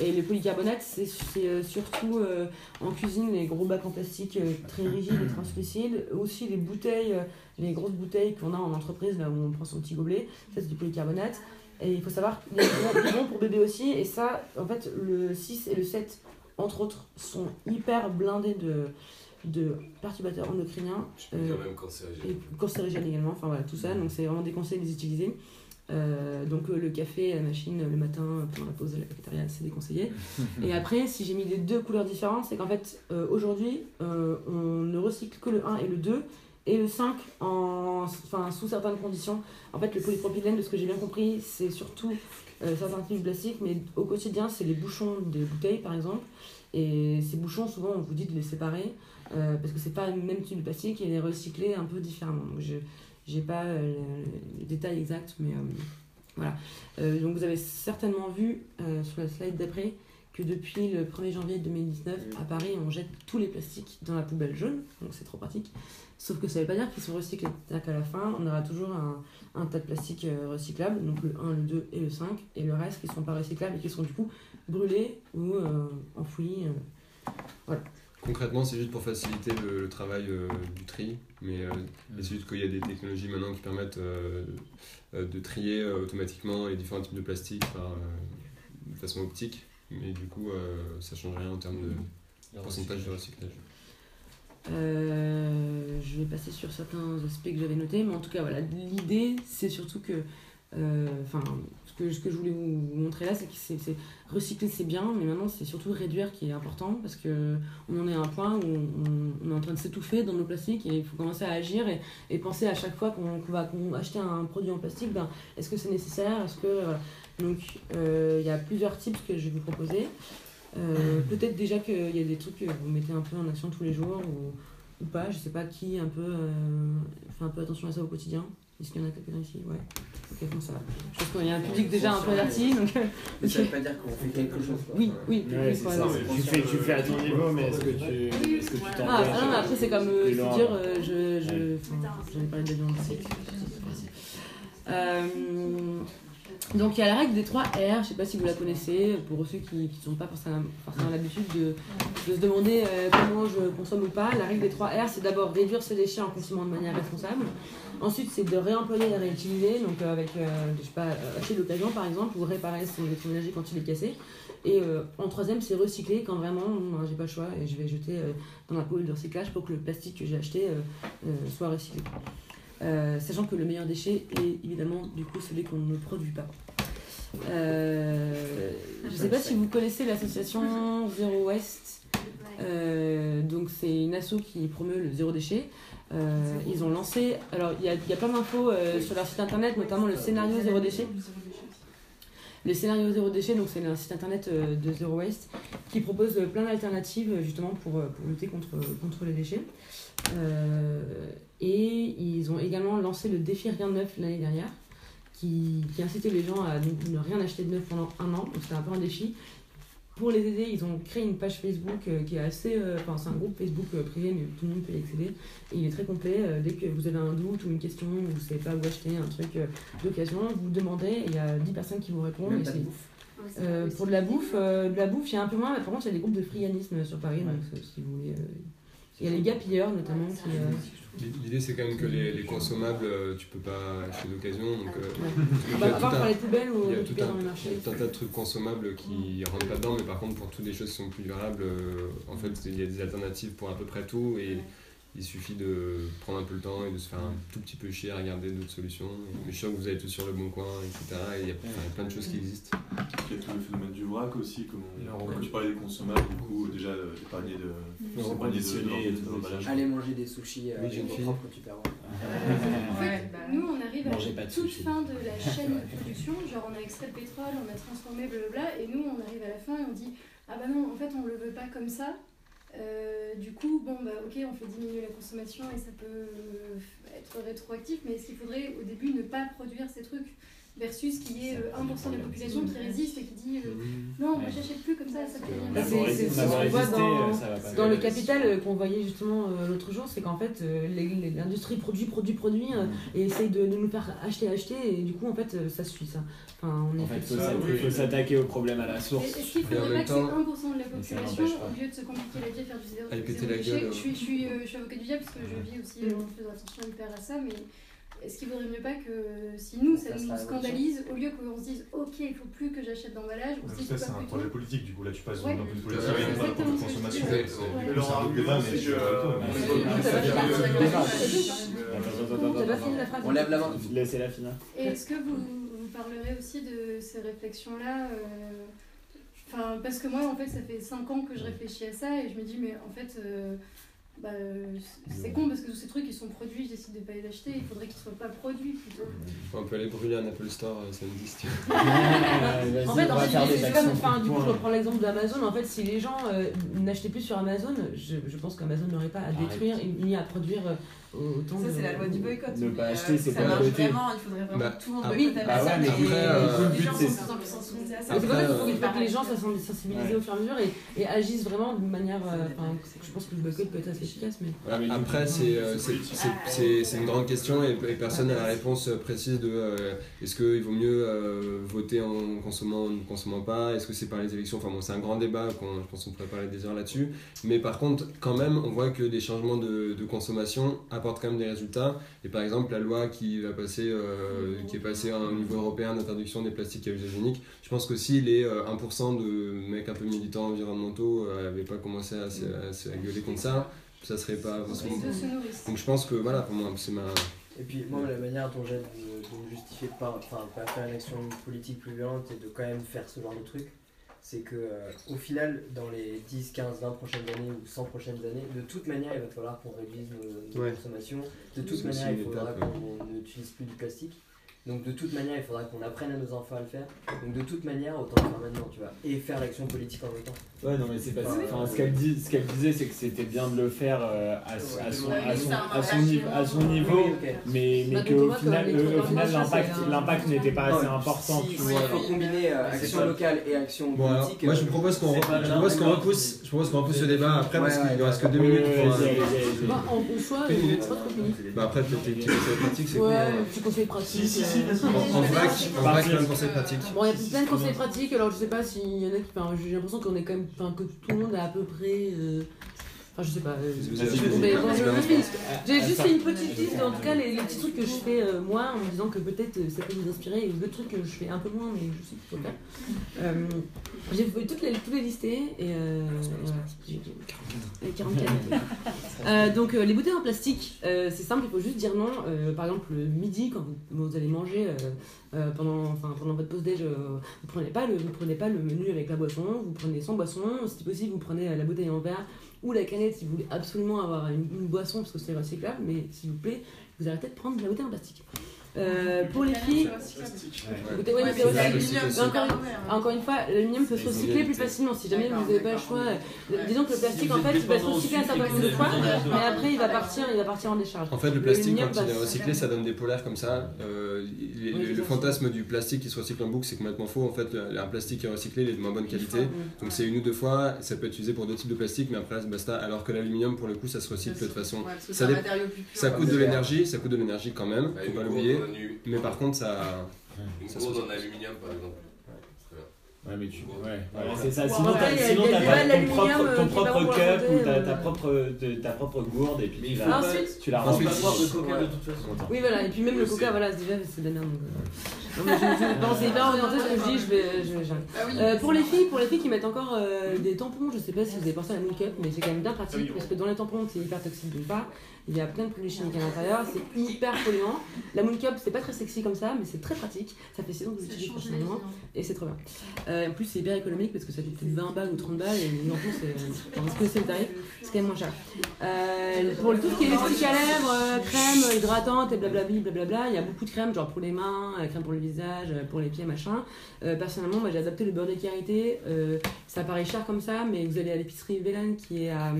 Et les polycarbonates, c'est euh, surtout euh, en cuisine les gros bacs en plastique très rigides et translucides. Aussi les bouteilles, les grosses bouteilles qu'on a en entreprise, là où on prend son petit gobelet, ça c'est du polycarbonate. Et il faut savoir qu'il des bons pour bébé aussi, et ça, en fait, le 6 et le 7, entre autres, sont hyper blindés de de perturbateurs endocriniens
euh, même cancérigènes.
et cancérigènes également enfin voilà tout ça donc c'est vraiment déconseillé de les utiliser euh, donc euh, le café, la machine, le matin, pendant la pause de la cafétéria, c'est déconseillé. et après, si j'ai mis les deux couleurs différentes, c'est qu'en fait, euh, aujourd'hui, on ne recycle que le 1 et le 2, et le 5 en, enfin, sous certaines conditions. En fait, le polypropylène, de ce que j'ai bien compris, c'est surtout certains types de plastique, mais au quotidien, c'est les bouchons des bouteilles, par exemple. Et ces bouchons, souvent, on vous dit de les séparer, parce que c'est pas le même type de plastique et les recycler un peu différemment. Donc, je, j'ai pas euh, les détails exacts, mais euh, voilà. Euh, donc vous avez certainement vu sur la slide d'après que depuis le 1er janvier 2019, à Paris, on jette tous les plastiques dans la poubelle jaune, donc c'est trop pratique. Sauf que ça ne veut pas dire qu'ils sont recyclés. C'est-à-dire qu'à la fin, on aura toujours un, un, tas de plastiques recyclables, donc le 1, le 2 et le 5, et le reste qui ne sont pas recyclables et qui sont du coup brûlés ou enfouis. voilà.
Concrètement, c'est juste pour faciliter le, travail euh, du tri, mais euh, c'est juste qu'il y a des technologies maintenant qui permettent euh, de trier automatiquement les différents types de plastique de façon optique, mais du coup, ça ne change rien en termes de pourcentage de recyclage.
Euh, je vais passer sur certains aspects que j'avais notés, mais en tout cas, voilà, l'idée, c'est surtout que. euh, Enfin, ce que je voulais vous montrer là, c'est que c'est, recycler, c'est bien, mais maintenant, c'est surtout réduire qui est important parce que on en est à un point où on, est en train de s'étouffer dans nos plastiques et il faut commencer à agir et, penser à chaque fois qu'on, va acheter un produit en plastique, ben, est-ce que c'est nécessaire Est-ce que. Donc, euh, il y a plusieurs types que je vais vous proposer. Euh, peut-être déjà qu'il y a des trucs que vous mettez un peu en action tous les jours ou, pas. Je sais pas qui un peu euh, fait un peu attention à ça au quotidien. Est-ce qu'il y en a quelques-uns ici? Ouais. Bon, ça va. Je pense qu'il y a un public déjà un peu averti. Donc...
Mais ça veut pas dire qu'on fait quelque chose. quoi.
Oui, oui,
Ouais, ça. Tu fais, tu fais à ton niveau, mais est-ce que tu est-ce que tu t'engages
Ah, ah non, mais après, c'est comme. euh, dire, euh, je. je ai parlé de l'avion aussi. Euh, donc, il y a la règle des 3 R, je sais pas si vous la connaissez, pour ceux qui ne sont pas forcément, forcément l'habitude de, de se demander euh, comment je consomme ou pas. La règle des 3 R, c'est d'abord réduire ses déchets en consommant de manière responsable. Ensuite, c'est de réemployer et réutiliser, donc euh, avec, euh, je sais pas, euh, acheter d'occasion par exemple, ou réparer son électroménager quand il est cassé. Et en troisième, c'est recycler quand vraiment j'ai pas le choix et je vais jeter dans la poubelle de recyclage pour que le plastique que j'ai acheté soit recyclé. Sachant que le meilleur déchet est évidemment du coup celui qu'on ne produit pas. Euh, je sais pas si vous connaissez l'association Zero Waste. Euh, donc c'est une asso qui promeut le zéro déchet. Euh, ils ont lancé, alors il y a, plein d'infos sur leur site internet, notamment le scénario zéro déchet. Le scénario zéro déchet, donc c'est un site internet de Zero Waste qui propose plein d'alternatives justement pour, lutter contre, contre les déchets. Et ils ont également lancé le défi Rien de neuf l'année dernière qui, qui incitait les gens à ne ne rien acheter de neuf pendant un an. Donc c'était un peu un défi. Pour les aider, ils ont créé une page Facebook euh, qui est assez. euh, Enfin, c'est un groupe Facebook euh, privé, mais tout le monde peut y accéder. Et il est très complet. Dès que vous avez un doute ou une question, ou vous ne savez pas où acheter un truc d'occasion, vous demandez et il y a 10 personnes qui vous répondent. Et c'est-. Euh, pour de la bouffe, euh, de la bouffe, il y a un peu moins, mais par contre, il y a des groupes de friganisme sur Paris, donc si vous voulez. euh, Il y a les gars pilleurs notamment qui. Euh,
L'idée c'est quand même que les, les consommables, euh, tu peux pas acheter d'occasion. Donc, euh,
Ouais.
il y a
Bah, part les poubelles ou
il y a un- tout un tas de trucs consommables qui rentrent pas dedans, mais par contre pour toutes les choses qui sont plus durables, euh, en fait il y a des alternatives pour à peu près tout et il suffit de prendre un peu le temps et de se faire un tout petit peu chier à regarder d'autres solutions. Mais je suis sûr que vous avez tout sur le bon coin, etc. Et il y a enfin, il y a plein de choses qui existent.
Il y a tout le phénomène du vrac aussi, comme on- quand tu parlais des consommables, du coup, déjà euh, des paniers de.
Allez manger des sushis euh,
Oui,
avec vos propres.
En fait, nous, on arrive à la toute fin de la chaîne de production. Genre, on a extrait le pétrole, on a transformé, blablabla. Et nous, on arrive à la fin et on dit Ah bah non, en fait, on le veut pas comme ça. Euh, du coup, bon, bah ok, on fait diminuer la consommation et ça peut euh, être rétroactif. Mais est-ce qu'il faudrait au début ne pas produire ces trucs? Versus qu'il y ait euh, 1% de la population qui résiste et qui dit euh, Non, moi j'achète plus comme ça, ça fait rien.
c'est- ce qu'on voit dans,
euh, ça va pas.
dans le capital euh, qu'on voyait justement euh, l'autre jour, c'est qu'en fait euh, l'industrie produit, produit, produit euh, et essaye de, de nous faire acheter, acheter et du coup en fait euh, ça suffit ça. Enfin, on est
En fait, s'atta- il faut s'attaquer au problème à la
Et
source.
Est-ce qu'il
Et
faudrait pas que c'est 1%
temps-
de la population, au lieu de se compliquer la vie à faire du zéro, zéro
la gueule,
je, suis, je, suis, euh, je suis avocat du diable parce que je vis aussi en faisant attention hyper à ça, mais est-ce qu'il vaudrait mieux pas que si nous ça
Ça
nous scandalise, au lieu qu'on se dise ok, il faut plus que j'achète d'emballage, on se
Mais
dise
ça, c'est un
plutôt.
projet politique, du coup, là tu passes
Ouais.
vue
Ouais,
politique, pas d'un point de
que
consommation. C'est
Ouais.
c'est un
phrase
On lève la main.
Laissez-la finir.
Et est-ce que vous, vous parlerez aussi de ces réflexions-là euh, Enfin, parce que moi, en fait, ça fait 5 ans que je réfléchis à ça et je me dis, mais en fait, euh, bah, c'est con parce que tous ces trucs, ils sont produits, je décide de pas les acheter, il faudrait qu'ils soient pas produits plutôt.
On peut aller brûler un Apple Store euh, tu veux.
En fait, en fait, c'est comme, enfin, du coup, je reprends l'exemple d'Amazon. En fait, si les gens euh, n'achetaient plus sur Amazon, je, je pense qu'Amazon n'aurait pas à détruire ni à produire euh, autant
Ça, c'est la loi du boycott.
Ne pas
euh,
acheter, c'est
ça
pas
vraiment, il faudrait vraiment
Bah,
que tout le monde boycotte
bah ouais,
Amazon.
mais
après, euh,
les
le
gens
but,
sont de plus en plus sensibilisés à ça.
C'est pour ça qu'il faut, il faut que les gens soient sensibilisés
Ouais.
au fur et à mesure et, et agissent vraiment de manière. euh, je pense que le boycott peut être assez efficace, mais.
Après, c'est euh, une grande question et, et personne n'a la réponse précise de euh, est-ce qu'il vaut mieux euh, voter en consommant ou ne consommant pas? Est-ce que c'est par les élections? Enfin bon, c'est un grand débat, qu'on- je pense qu'on pourrait parler des heures là-dessus. Mais par contre, quand même, on voit que des changements de, de consommation apportent quand même des résultats. Et par exemple, la loi qui, va passer, euh, qui est passée au niveau européen d'interdiction des plastiques à usage unique, je pense que si les euh, 1% de mecs un peu militants environnementaux n'avaient pas commencé à, se- à à gueuler contre ça, ça serait pas forcément. Donc je pense que voilà, pour moi, c'est ma.
Et puis moi la manière dont j'ai de, de me justifier de pas, enfin, pas faire une action politique plus violente et de quand même faire ce genre de truc, c'est que euh, au final dans les 10, 15, 20 prochaines années ou 100 prochaines années, de toute manière il va falloir qu'on réduise nos, nos
Ouais.
consommations, de toute manière il faudra qu'on n'utilise plus du plastique. Donc de toute manière il faudra qu'on apprenne à nos enfants à le faire. Donc de toute manière autant le faire maintenant tu vois. Et faire l'action politique en même temps.
Ouais, non, mais c'est pas.
Ouais.
Enfin, ce qu'elle dit, ce qu'elle disait, c'est que c'était bien de le faire euh, à, son- à son, à son, à son, niveau, à son niveau,
Oui,
mais, mais
Bah,
qu'au final, euh, l'impact, n'était pas assez important.
Si,
tu
si
vois.
il faut combiner euh, action locale et action
Bon, alors,
politique.
moi je
euh,
propose qu'on je propose qu'on repousse, je propose qu'on repousse ce débat après parce
Ouais,
qu'il
ouais,
reste que
ouais.
deux
Ouais,
minutes
ouais,
pour.
Bah, en, choix, euh,
minute.
c'est pas trop fini.
Bah après peut-être les petits conseils pratiques c'est.
Ouais,
hein.
petit conseil pratique.
Si,
euh,
vas-y.
En, en vrac, en vrac, plein de conseils pratiques.
Bon, il y a plein de conseils pratiques, alors je sais pas s'il y en a qui. J'ai l'impression qu'on est quand même. Enfin, que tout le monde a à peu près. Enfin, je sais pas. euh, fais- J'ai juste
Attends.
fait une petite liste, en tout cas, les, les petits trucs que je fais euh, moi, en me disant que peut-être euh, ça peut vous inspirer, et d'autres trucs que je fais un peu moins, mais je sais qu'il faut le faire. Euh, J'ai fait toutes les, tous les et euh. Les 44. Euh, donc, euh, les bouteilles en plastique, euh, c'est simple, il faut juste dire non. Euh, par exemple, le midi, quand vous, vous allez manger pendant, enfin, pendant votre pause déj, euh, vous prenez pas le, vous prenez pas le menu avec la boisson, vous prenez sans boisson. Si possible, vous prenez la bouteille en verre ou la canette si vous voulez absolument avoir une, boisson parce que c'est recyclable. Mais s'il vous plaît, vous arrêtez de prendre de la bouteille en plastique. Euh, pour les filles, Écoutez, ouais, mais c'est
mais
encore, une,
vrai,
encore une fois, l'aluminium peut se recycler plus facilement si jamais vous n'avez pas le choix. Disons que le plastique, en fait, il va se recycler un certain nombre de fois, mais après, il va partir, il va partir en décharge.
En fait, le plastique, quand il est recyclé, ça donne des polaires comme ça. Euh, les-
Oui,
le,
c'est
le
ça.
fantasme du plastique qui se recycle en boucle, c'est complètement faux. En fait, le- un plastique qui est recyclé, il est de moins bonne qualité. Donc c'est une ou deux fois, ça peut être utilisé pour deux types de plastique, mais après, basta. Alors que l'aluminium, pour le coup, ça se recycle de toute façon. Ça dé-. Ça coûte de l'énergie, ça coûte de l'énergie quand même,
Bah,
faut pas l'oublier. Mais par contre, ça.
Une
ça se
gourde en aluminium par exemple.
Ouais, mais tu. Ouais, voilà, c'est ça. Sinon, t'as ton propre,
euh,
ton propre cup ou ta,
euh,
ta, propre, de- ta propre gourde et puis tu la,
Ensuite-
tu la
de coca de toute façon.
Oui, voilà, et puis même le coca, voilà, c'est déjà c'est de la merde. Non, c'est hyper orienté ce que je dis, je vais. je-.
Ah oui,
Euh, pour les filles, pour les filles qui mettent encore euh, des tampons, je sais pas si vous avez pensé à la Moon Cup, mais c'est quand même bien pratique parce que dans les tampons c'est hyper toxique d'une part, il y a plein de produits chimiques à l'intérieur, c'est hyper polluant. La Moon Cup c'est pas très sexy comme ça, mais c'est très pratique. Ça fait 6 ans que je
Ça
l'utilise
change les
personnellement
hein.
et c'est trop bien. Euh, en plus c'est hyper économique parce que ça coûte peut-être 20 balles ou 30 balles et en plus c'est. Enfin, que c'est le tarif, c'est quand même moins cher. Euh, pour tout ce qui est lipstick à lèvres, crème hydratante et blablabli, blablabla, il y a beaucoup de crèmes, genre pour les mains, la crème pour le visage, euh, pour les pieds, machin. Euh, personnellement, moi j'ai adapté le beurre de karité. Euh, ça paraît cher comme ça, mais vous allez à l'épicerie Vélan qui est à,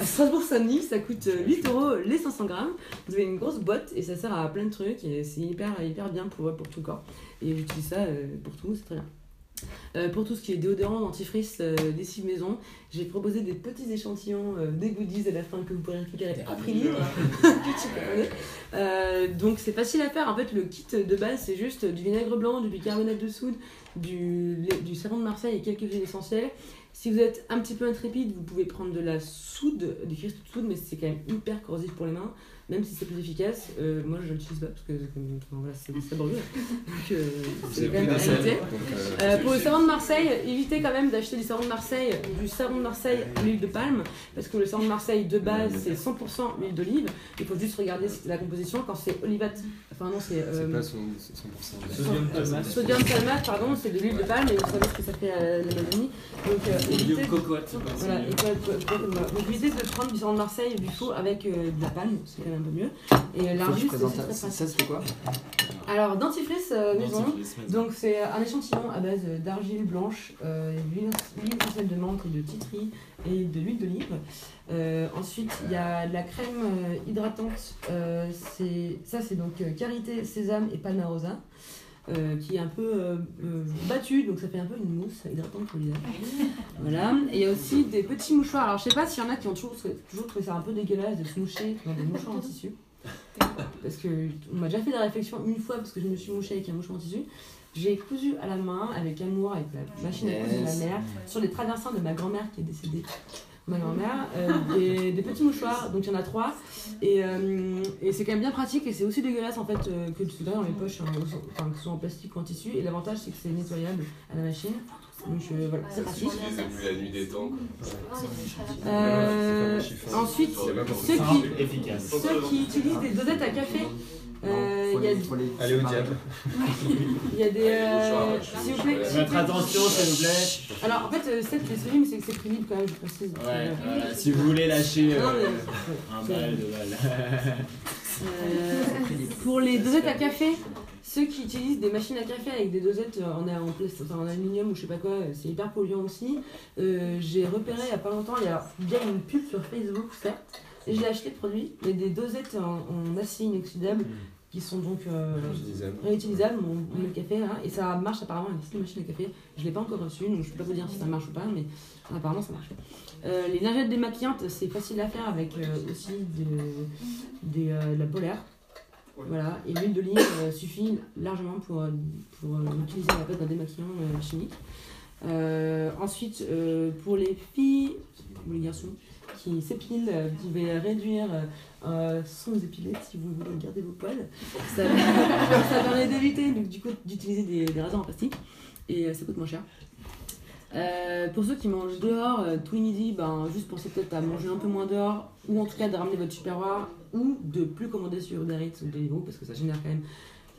Strasbourg-Saint-Denis, ça coûte euh, 8 euros les 500 grammes. Vous avez une grosse boîte et ça sert à plein de trucs et c'est hyper, hyper bien pour, pour tout corps. Et j'utilise ça pour tout, c'est très bien. Euh, pour tout ce qui est déodorant, dentifrice, euh, lessive maison, j'ai proposé des petits échantillons euh, des goodies à la fin que vous pourrez récupérer à prix libre. Que tu connais. Euh, donc c'est facile à faire. En fait, le kit de base, c'est juste du vinaigre blanc, du bicarbonate de soude, du, du savon de Marseille et quelques huiles essentielles. Si vous êtes un petit peu intrépide, vous pouvez prendre de la soude, du cristaux de soude, mais c'est quand même hyper corrosif pour les mains, même si c'est plus efficace. Euh, moi, je l'utilise pas parce que comme- enfin, voilà, c'est. Donc, euh, c'est quand même
euh,
pour le savon de Marseille, évitez quand même d'acheter du savon de Marseille, du savon de Marseille à l'huile de palme, parce que le savon de Marseille de base c'est 100% huile d'olive. Il faut juste regarder la composition quand c'est olivate. Enfin non, c'est. euh,
C'est pas son- c'est 100%.
Sodium palmate.
Sodium palmate, pardon, c'est de l'huile de palme et vous savez ce que ça fait à l'Amazonie. Donc euh, évitez.
Cocotte,
Voilà. Donc évitez de prendre du savon de Marseille du faux avec euh, de la palme, c'est quand même un peu mieux. Et euh,
tu
c'est
ça, quoi
Alors, dentifrice euh, maison.
Dentifrice maison.
Donc, c'est un échantillon à base d'argile blanche, euh, d'huile essentielle de menthe et de titri et de l'huile d'olive. Euh, ensuite, il y a de la crème hydratante. Euh, c'est- ça, c'est donc euh, karité, sésame et palmarosa. Euh, qui est un peu euh, euh, battue, donc ça fait un peu une mousse hydratante pour visage. Voilà. Et il y a aussi des petits mouchoirs. Alors, je sais pas s'il y en a qui ont toujours, toujours trouvé ça un peu dégueulasse de se moucher dans des mouchoirs en tissu. Parce que on m'a déjà fait la réflexion une fois parce que je me suis mouchée avec un mouchoir en tissu. J'ai cousu à la main avec amour, avec la machine à coudre de ma mère, sur les traversins de ma grand-mère qui est décédée. Ma grand-mère, euh, des, des petits mouchoirs, donc il y en a trois. Et, euh, et c'est quand même bien pratique et c'est aussi dégueulasse en fait euh, que de se garder dans les poches, hein, enfin, que ce soit en plastique ou en tissu. Et l'avantage c'est que c'est nettoyable à la machine. Donc euh, voilà, c'est pratique.
depuis la nuit des temps.
Euh, ensuite, ceux qui, ceux qui utilisent des dosettes à café, euh, il y a
Allez au diable.
Il y a des. Euh, s'il vous plaît.
Votre attention, s'il vous plaît.
Alors en fait, euh, mais c'est que c'est crédible quand même, je précise.
Ouais, voilà, si vous voulez lâcher
Non,
euh,
mais-
un bal, deux balles.
Pour les dosettes à café, ceux qui utilisent des machines à café avec des dosettes en, en, enfin, en aluminium ou je sais pas quoi, c'est hyper polluant aussi. Euh, J'ai repéré il y a pas longtemps, il y a bien une pub sur Facebook, certes, et je l'ai acheté le produit, mais des dosettes en, en acier inoxydable qui sont donc euh,
Réutilisables.
on, met le café là, et ça marche apparemment avec cette machine à café. Je l'ai pas encore reçue, donc je peux pas vous dire si ça marche ou pas, mais apparemment ça marche. Euh, les lingettes démaquillantes, c'est facile à faire avec euh, aussi de, euh, la polaire. Voilà, et l'huile d'olive euh, suffit largement pour, pour euh, l'utiliser à la d'un démaquillant euh, chimique. Euh, ensuite, euh, pour les filles ou les garçons qui s'épilent, euh, vous pouvez réduire euh, euh, sans épiler si vous voulez garder vos poils. Ça, permet d'éviter du coup, d'utiliser des, des rasoirs en plastique et euh, ça coûte moins cher. Pour ceux qui mangent dehors tous les midis, ben, juste pensez peut-être à manger un peu moins dehors, ou en tout cas de ramener votre superware, ou de plus commander sur Uber ou Deliveroo, parce que ça génère quand même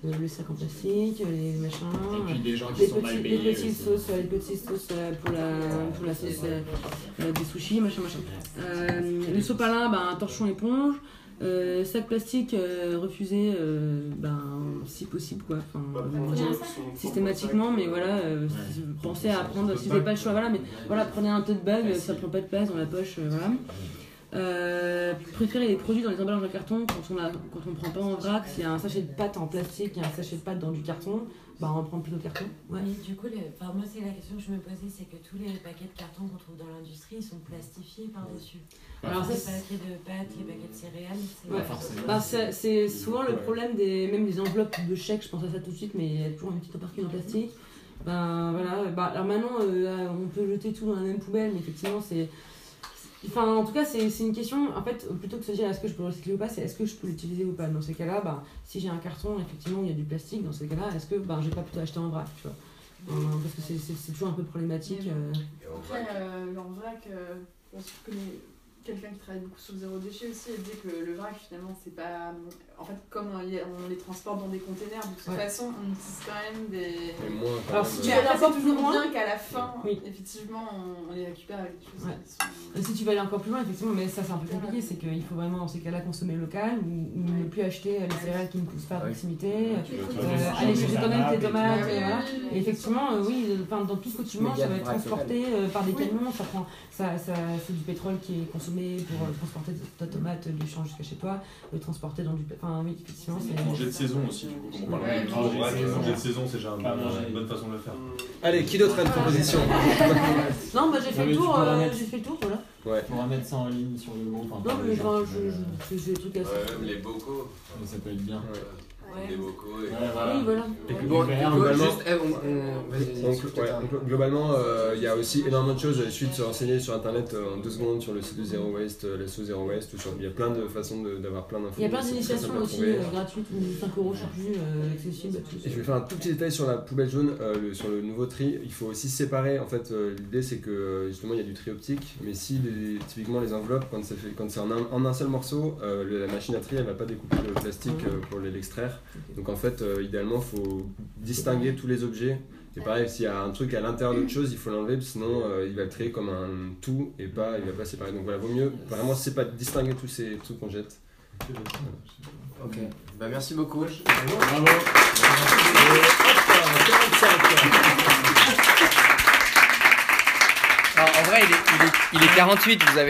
le sac en plastique, les machins,
Et puis des gens qui
les,
sont mal
petits-
payés
les petites sauces, euh, les petites sauces euh, pour la, pour la sauce euh, euh, des sushis, machin machin. Euh, le sopalin, ben, un torchon éponge. Euh, sac plastique euh, refusé, euh, ben, si possible quoi. Enfin, systématiquement, mais voilà, euh, pensez à prendre, si vous n'avez pas le choix, voilà, mais voilà, prenez un tote bag, ça prend pas de place dans la poche, euh, voilà. Euh, préférez les produits dans les emballages en carton quand on a, quand on prend pas en vrac. S'il y a un sachet de pâte en plastique, il y a un sachet de pâte dans du carton, bah on prend plutôt le carton. Ouais.
Mais du coup, enfin, moi, c'est la question que je me posais, c'est que tous les paquets de carton qu'on trouve dans l'industrie, ils sont plastifiés par-dessus.
Alors
Alors,
ça,
les paquets de pâtes, les paquets de céréales, c'est...
Ouais. Bah, c'est c'est souvent le problème des même des enveloppes de chèques, je pense à ça tout de suite, mais il y a toujours une petite partie en plastique. Ben voilà, bah, alors maintenant euh, on peut jeter tout dans la même poubelle, mais effectivement c'est. Enfin, en tout cas, c'est c'est une question, en fait, plutôt que de se dire est-ce que je peux le recycler ou pas, c'est est-ce que je peux l'utiliser ou pas. Dans ces cas-là, bah, si j'ai un carton, effectivement, il y a du plastique, dans ces cas-là, est-ce que bah, j'ai pas plutôt acheté en vrac, tu vois Euh, Parce que c'est- toujours un peu problématique. euh.
Après, euh, en vrac, euh, quelqu'un qui travaille beaucoup sur le zéro déchet aussi, elle dit que le vrac, finalement, c'est pas. En fait, comme on, les transporte dans des containers, de toute
Ouais.
façon, on utilise quand même des.
Moins, quand
Alors,
même,
si
euh,
tu vas encore plus
toujours
loin-
bien qu'à la fin,
Oui.
effectivement, on, les récupère avec des choses
Ouais.
qui sont.
Et Si tu vas aller encore plus loin, effectivement, mais ça c'est un peu compliqué, c'est qu'il faut vraiment dans ces cas-là consommer local ou, ou ne plus acheter les céréales qui ne poussent pas à proximité, euh,
des
aller chercher
salades
toi-même tes tomates, et voilà. effectivement, euh, oui, euh, dans tout ce que tu manges, ça va être transporté euh, par des camions, ça prend, ça, ça, c'est du pétrole qui est consommé pour euh, transporter ta tomate du champ jusqu'à chez toi, le transporter dans du, enfin oui, effectivement, c'est.
Manger de saison aussi, du coup, comme on parle
Ouais,
de
manger de
manger
saison.
manger de saison, c'est déjà une bonne façon de le faire.
Allez, qui d'autre a une proposition
Non, bah j'ai fait le tour, euh,
mettre.
j'ai fait le tour, voilà.
Ouais.
Faudra mettre ça en ligne sur le groupe. hein,
Non, mais je, c'est des trucs assez.
Ouais, même les bocaux.
euh, Ça peut être bien.
Ouais.
Les bocaux. Et...
Ouais, voilà.
Oui, voilà.
Et puis
Bon,
du verre,
globalement-
juste-
eh, on, on-
ouais, euh, il y a aussi énormément de choses. Il suffit de se renseigner sur internet euh, en deux secondes sur le site de Zero Waste, euh, l'asso Zero Waste. Ou sur... Il y a plein de façons d'avoir plein d'infos.
Il y a plein d'initiations aussi euh, gratuites ou 5 euros, je euh, accessibles à tous.
Et je vais faire un tout petit détail sur la poubelle jaune, euh, le- sur le nouveau tri. Il faut aussi séparer. En fait, euh, l'idée c'est que justement il y a du tri optique, mais si les- typiquement les enveloppes, quand c'est fait- quand c'est en, un, en un seul morceau, euh, le- la machine à tri elle va pas découper le plastique euh, pour l'extraire. Donc en fait, euh, idéalement, faut distinguer tous les objets. Et pareil, s'il y a un truc à l'intérieur d'autre chose, il faut l'enlever, sinon euh, il va le trier comme un tout et pas, il va pas séparer. Donc voilà, vaut mieux vraiment c'est pas distinguer tous ces trucs qu'on jette.
Ok, bah merci beaucoup.
Bravo.
Alors, en vrai, il est, il est- il est 48, vous avez